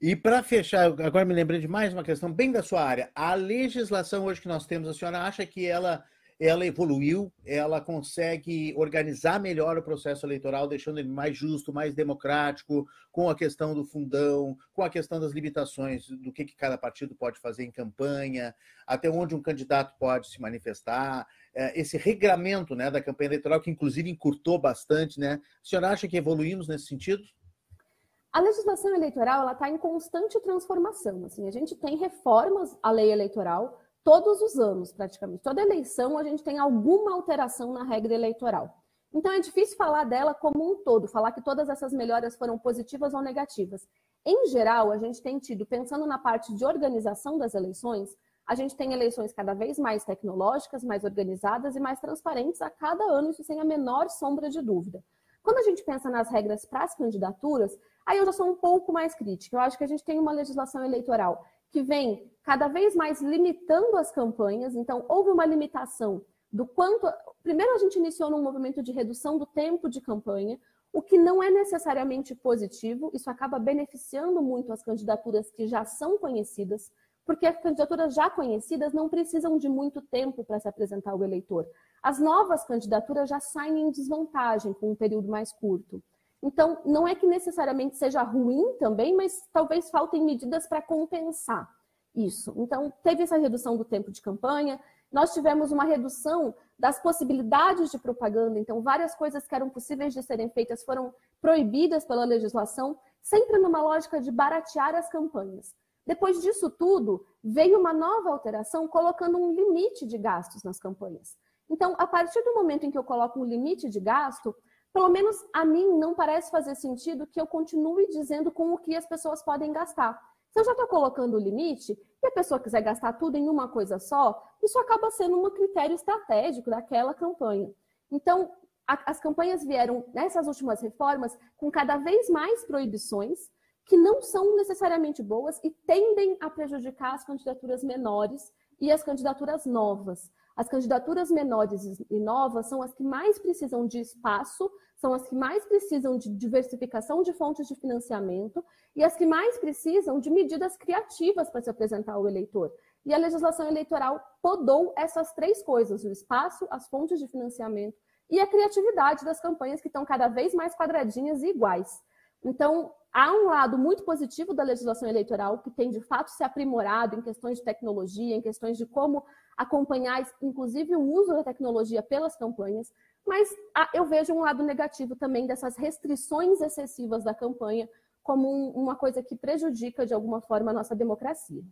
E para fechar, agora me lembrei de mais uma questão bem da sua área. A legislação hoje que nós temos, a senhora acha que ela ela evoluiu, ela consegue organizar melhor o processo eleitoral, deixando ele mais justo, mais democrático, com a questão do fundão, com a questão das limitações do que, que cada partido pode fazer em campanha, até onde um candidato pode se manifestar, é, esse regramento né, da campanha eleitoral, que inclusive encurtou bastante. Né? A senhora acha que evoluímos nesse sentido? A legislação eleitoral está em constante transformação. Assim, a gente tem reformas à lei eleitoral, todos os anos, praticamente. Toda eleição a gente tem alguma alteração na regra eleitoral. Então é difícil falar dela como um todo, falar que todas essas melhoras foram positivas ou negativas. Em geral, a gente tem tido, pensando na parte de organização das eleições, a gente tem eleições cada vez mais tecnológicas, mais organizadas e mais transparentes a cada ano, isso sem a menor sombra de dúvida. Quando a gente pensa nas regras para as candidaturas, aí eu já sou um pouco mais crítica. Eu acho que a gente tem uma legislação eleitoral que vem cada vez mais limitando as campanhas. Então, houve uma limitação do quanto. Primeiro, a gente iniciou num movimento de redução do tempo de campanha, o que não é necessariamente positivo, isso acaba beneficiando muito as candidaturas que já são conhecidas, porque as candidaturas já conhecidas não precisam de muito tempo para se apresentar ao eleitor. As novas candidaturas já saem em desvantagem com um período mais curto. Então, não é que necessariamente seja ruim também, mas talvez faltem medidas para compensar isso. Então, teve essa redução do tempo de campanha, nós tivemos uma redução das possibilidades de propaganda, então, várias coisas que eram possíveis de serem feitas foram proibidas pela legislação, sempre numa lógica de baratear as campanhas. Depois disso tudo, veio uma nova alteração colocando um limite de gastos nas campanhas. Então, a partir do momento em que eu coloco um limite de gasto, pelo menos a mim não parece fazer sentido que eu continue dizendo com o que as pessoas podem gastar. Se eu já estou colocando o limite e a pessoa quiser gastar tudo em uma coisa só, isso acaba sendo um critério estratégico daquela campanha. Então, a, as campanhas vieram nessas últimas reformas com cada vez mais proibições que não são necessariamente boas e tendem a prejudicar as candidaturas menores e as candidaturas novas. As candidaturas menores e novas são as que mais precisam de espaço, são as que mais precisam de diversificação de fontes de financiamento e as que mais precisam de medidas criativas para se apresentar ao eleitor. E a legislação eleitoral podou essas três coisas: o espaço, as fontes de financiamento e a criatividade das campanhas, que estão cada vez mais quadradinhas e iguais. Então, há um lado muito positivo da legislação eleitoral, que tem de fato se aprimorado em questões de tecnologia, em questões de como acompanhar, inclusive, o uso da tecnologia pelas campanhas, mas ah, eu vejo um lado negativo também dessas restrições excessivas da campanha como uma coisa que prejudica, de alguma forma, a nossa democracia.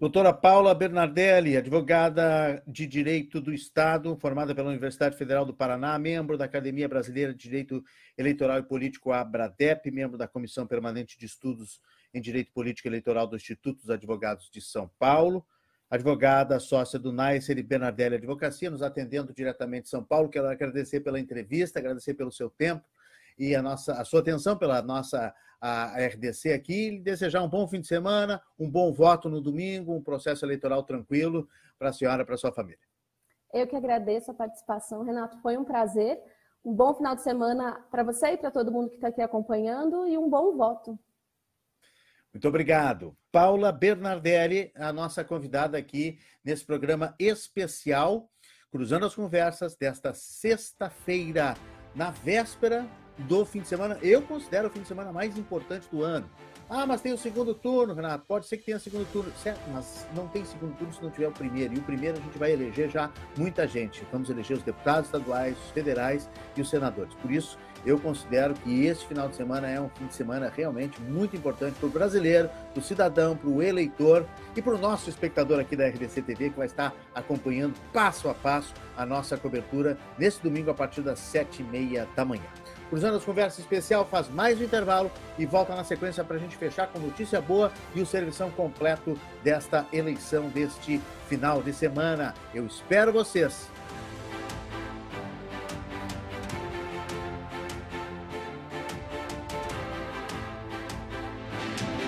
Doutora Paula Bernardelli, advogada de Direito do Estado, formada pela Universidade Federal do Paraná, membro da Academia Brasileira de Direito Eleitoral e Político, ABRADEP, membro da Comissão Permanente de Estudos em Direito Político Eleitoral do Instituto dos Advogados de São Paulo, advogada sócia do Nicer e Bernardelli Advocacia, nos atendendo diretamente de São Paulo. Quero agradecer pela entrevista, agradecer pelo seu tempo e a, nossa, a sua atenção pela nossa a RDC aqui e desejar um bom fim de semana, um bom voto no domingo, um processo eleitoral tranquilo para a senhora para a sua família. Eu que agradeço a participação, Renato. Foi um prazer. Um bom final de semana para você e para todo mundo que está aqui acompanhando e um bom voto. Muito obrigado. Paula Bernardelli, a nossa convidada aqui nesse programa especial, Cruzando as Conversas, desta sexta-feira, na véspera do fim de semana. Eu considero o fim de semana mais importante do ano. Ah, mas tem o segundo turno, Renato. Pode ser que tenha segundo turno, certo? Mas não tem segundo turno se não tiver o primeiro. E o primeiro a gente vai eleger já muita gente. Vamos eleger os deputados estaduais, os federais e os senadores. Por isso, eu considero que esse final de semana é um fim de semana realmente muito importante para o brasileiro, para o cidadão, para o eleitor e para o nosso espectador aqui da RDC TV, que vai estar acompanhando passo a passo a nossa cobertura nesse domingo a partir das sete e meia da manhã. Cruzando as Conversas Especial faz mais um intervalo e volta na sequência para a gente fechar com notícia boa e o servição completo desta eleição deste final de semana. Eu espero vocês.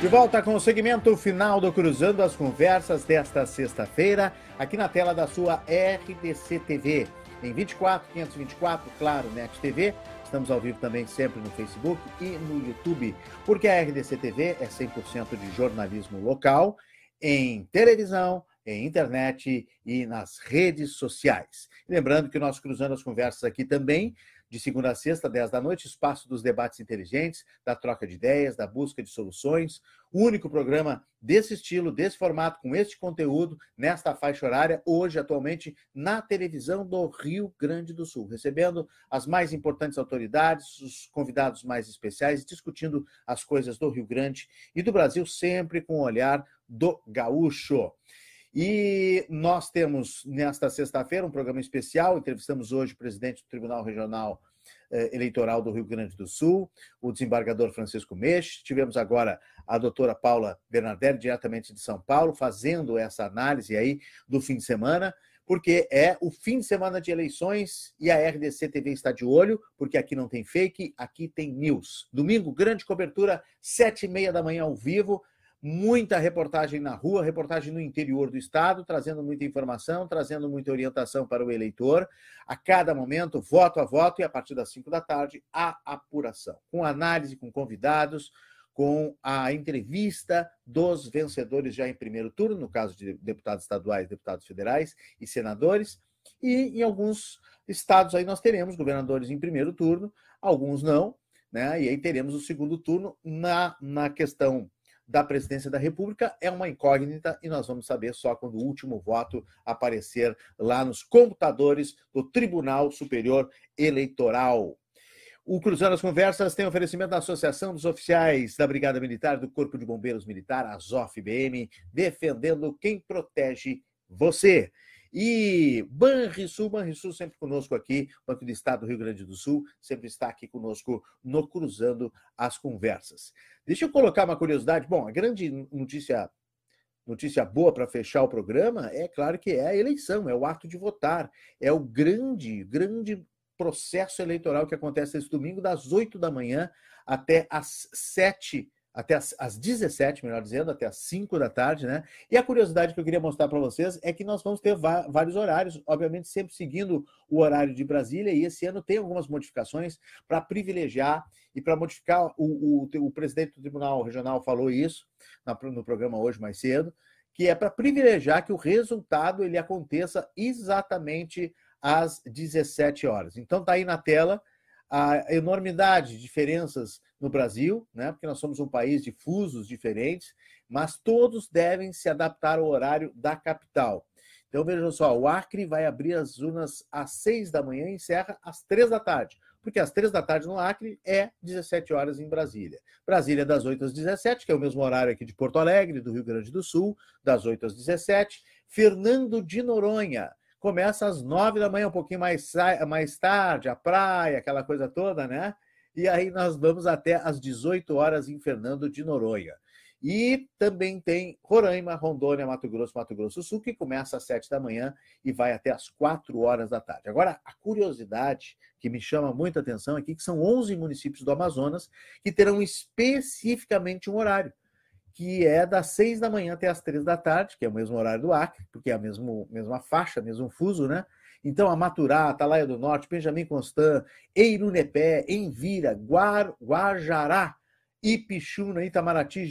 De volta com o segmento final do Cruzando as Conversas desta sexta-feira, aqui na tela da sua RDC TV. Em 24, 524, claro, NET TV, Estamos ao vivo também sempre no Facebook e no YouTube, porque a RDC TV é 100% de jornalismo local, em televisão, em internet e nas redes sociais. Lembrando que nós cruzando as conversas aqui também de segunda a sexta, 10 da noite, espaço dos debates inteligentes, da troca de ideias, da busca de soluções. O único programa desse estilo, desse formato, com este conteúdo, nesta faixa horária, hoje, atualmente, na televisão do Rio Grande do Sul, recebendo as mais importantes autoridades, os convidados mais especiais, discutindo as coisas do Rio Grande e do Brasil, sempre com o olhar do gaúcho. E nós temos nesta sexta-feira um programa especial. Entrevistamos hoje o presidente do Tribunal Regional eh, Eleitoral do Rio Grande do Sul, o desembargador Francisco Meixe. Tivemos agora a doutora Paula Bernardelli, diretamente de São Paulo, fazendo essa análise aí do fim de semana, porque é o fim de semana de eleições e a RDC TV está de olho, porque aqui não tem fake, aqui tem news. Domingo, grande cobertura, sete e meia da manhã ao vivo muita reportagem na rua, reportagem no interior do estado, trazendo muita informação, trazendo muita orientação para o eleitor. A cada momento, voto a voto, e a partir das 5 da tarde, a apuração, com análise, com convidados, com a entrevista dos vencedores já em primeiro turno, no caso de deputados estaduais, deputados federais e senadores. E em alguns estados aí nós teremos governadores em primeiro turno, alguns não, né? E aí teremos o segundo turno na, na questão da presidência da República é uma incógnita e nós vamos saber só quando o último voto aparecer lá nos computadores do Tribunal Superior Eleitoral. O Cruzando as Conversas tem oferecimento da Associação dos Oficiais da Brigada Militar do Corpo de Bombeiros Militar, a ZOF-BM, defendendo quem protege você. E Banrisul, Banrisul sempre conosco aqui, Banco do Estado do Rio Grande do Sul, sempre está aqui conosco no Cruzando as Conversas. Deixa eu colocar uma curiosidade. Bom, a grande notícia notícia boa para fechar o programa é claro que é a eleição, é o ato de votar, é o grande, grande processo eleitoral que acontece esse domingo das 8 da manhã até às 7 até as, as 17, melhor dizendo, até as 5 da tarde, né? E a curiosidade que eu queria mostrar para vocês é que nós vamos ter vários horários, obviamente sempre seguindo o horário de Brasília, e esse ano tem algumas modificações para privilegiar e para modificar. O, o, o, presidente do Tribunal Regional falou isso no programa hoje mais cedo, que é para privilegiar que o resultado ele aconteça exatamente às 17 horas. Então está aí na tela a enormidade de diferenças no Brasil, né? porque nós somos um país de fusos diferentes, mas todos devem se adaptar ao horário da capital. Então vejam só, o Acre vai abrir as urnas às seis da manhã e encerra às três da tarde, porque às três da tarde no Acre é 17 horas em Brasília. Brasília das 8 às 17, que é o mesmo horário aqui de Porto Alegre, do Rio Grande do Sul, das 8 às 17. Fernando de Noronha, começa às nove da manhã, um pouquinho mais, mais tarde, a praia, aquela coisa toda, né? E aí nós vamos até às 18 horas em Fernando de Noronha. E também tem Roraima, Rondônia, Mato Grosso, Mato Grosso do Sul, que começa às 7 da manhã e vai até às 4 horas da tarde. Agora, a curiosidade que me chama muita atenção aqui, que são 11 municípios do Amazonas que terão especificamente um horário que é das seis da manhã até as três da tarde, que é o mesmo horário do Acre, porque é a mesmo, mesma faixa, mesmo fuso, né? Então, a Maturá, Atalaia do Norte, Benjamin Constant, Eirunepé, Envira, Guar, Guajará, Ipixuna, Itamaraty,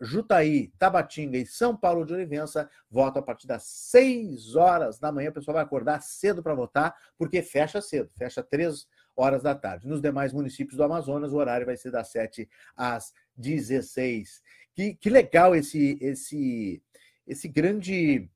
Jutaí, Tabatinga e São Paulo de Olivença votam a partir das 6 horas da manhã. O pessoal vai acordar cedo para votar, porque fecha cedo, fecha três horas da tarde. Nos demais municípios do Amazonas, o horário vai ser das 7 às 16. Que, que legal esse, esse, esse grande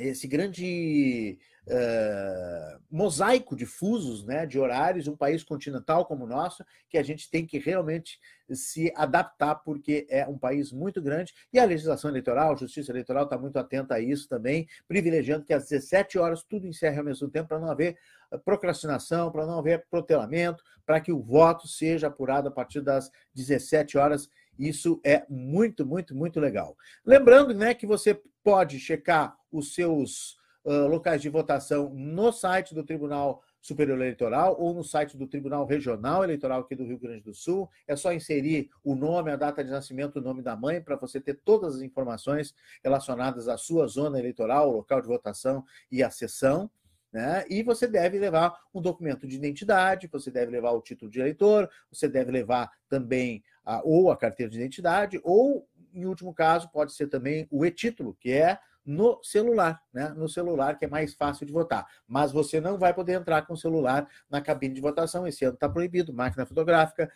esse grande uh, mosaico de fusos, né, de horários, um país continental como o nosso, que a gente tem que realmente se adaptar, porque é um país muito grande, e a legislação eleitoral, a justiça eleitoral está muito atenta a isso também, privilegiando que às 17 horas tudo encerre ao mesmo tempo, para não haver procrastinação, para não haver protelamento, para que o voto seja apurado a partir das 17 horas isso é muito, muito, muito legal. Lembrando né, que você pode checar os seus uh, locais de votação no site do Tribunal Superior Eleitoral ou no site do Tribunal Regional Eleitoral aqui do Rio Grande do Sul. É só inserir o nome, a data de nascimento, o nome da mãe, para você ter todas as informações relacionadas à sua zona eleitoral, local de votação e a sessão. Né? E você deve levar um documento de identidade, você deve levar o título de eleitor, você deve levar também a, ou a carteira de identidade, ou, em último caso, pode ser também o e-título, que é no celular, né? No celular, que é mais fácil de votar. Mas você não vai poder entrar com o celular na cabine de votação. Esse ano está proibido, máquina fotográfica,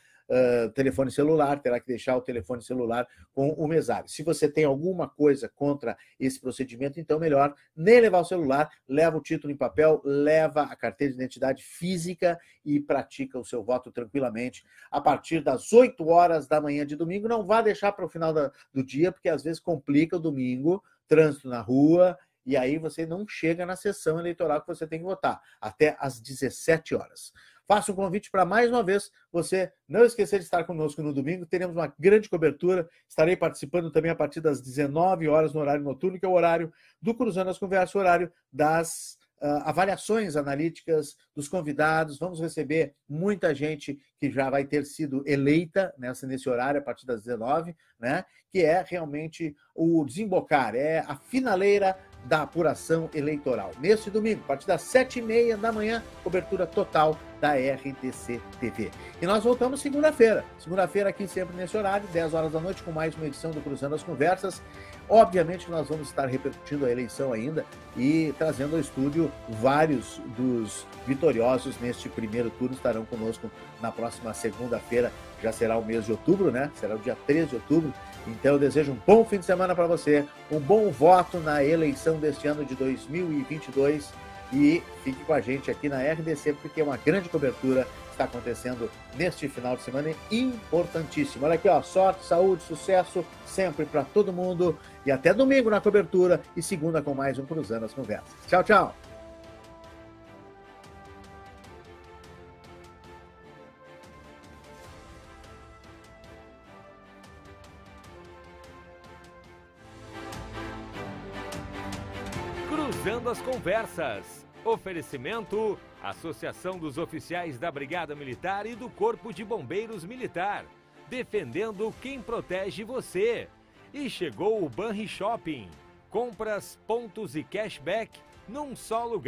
telefone celular, terá que deixar o telefone celular com o mesário. Se você tem alguma coisa contra esse procedimento, então melhor nem levar o celular, leva o título em papel, leva a carteira de identidade física e pratica o seu voto tranquilamente a partir das 8 horas da manhã de domingo. Não vá deixar para o final da, do dia, porque às vezes complica o domingo, trânsito na rua, e aí você não chega na sessão eleitoral que você tem que votar, até às 17 horas. Faço um convite para mais uma vez você não esquecer de estar conosco no domingo. Teremos uma grande cobertura. Estarei participando também a partir das 19 horas no horário noturno, que é o horário do Cruzando as Conversas, o horário das uh, avaliações analíticas dos convidados. Vamos receber muita gente que já vai ter sido eleita nessa, nesse horário, a partir das 19, né? que é realmente o desembocar, é a finaleira da apuração eleitoral. Neste domingo, a partir das sete e meia da manhã, cobertura total da RDC TV. E nós voltamos segunda-feira. Segunda-feira aqui sempre nesse horário, 10 horas da noite, com mais uma edição do Cruzando as Conversas. Obviamente nós vamos estar repercutindo a eleição ainda e trazendo ao estúdio vários dos vitoriosos neste primeiro turno estarão conosco na próxima segunda-feira. Já será o mês de outubro, né? Será o dia 13 de outubro. Então eu desejo um bom fim de semana para você, um bom voto na eleição deste ano de 2022 e fique com a gente aqui na RDC porque uma grande cobertura está acontecendo neste final de semana importantíssimo. Olha aqui, ó, sorte, saúde, sucesso sempre para todo mundo e até domingo na cobertura e segunda com mais um Cruzando as Conversas. Tchau, tchau. Cruzando as Conversas. Oferecimento: Associação dos Oficiais da Brigada Militar e do Corpo de Bombeiros Militar. Defendendo quem protege você. E chegou o Banri Shopping. Compras, pontos e cashback num só lugar.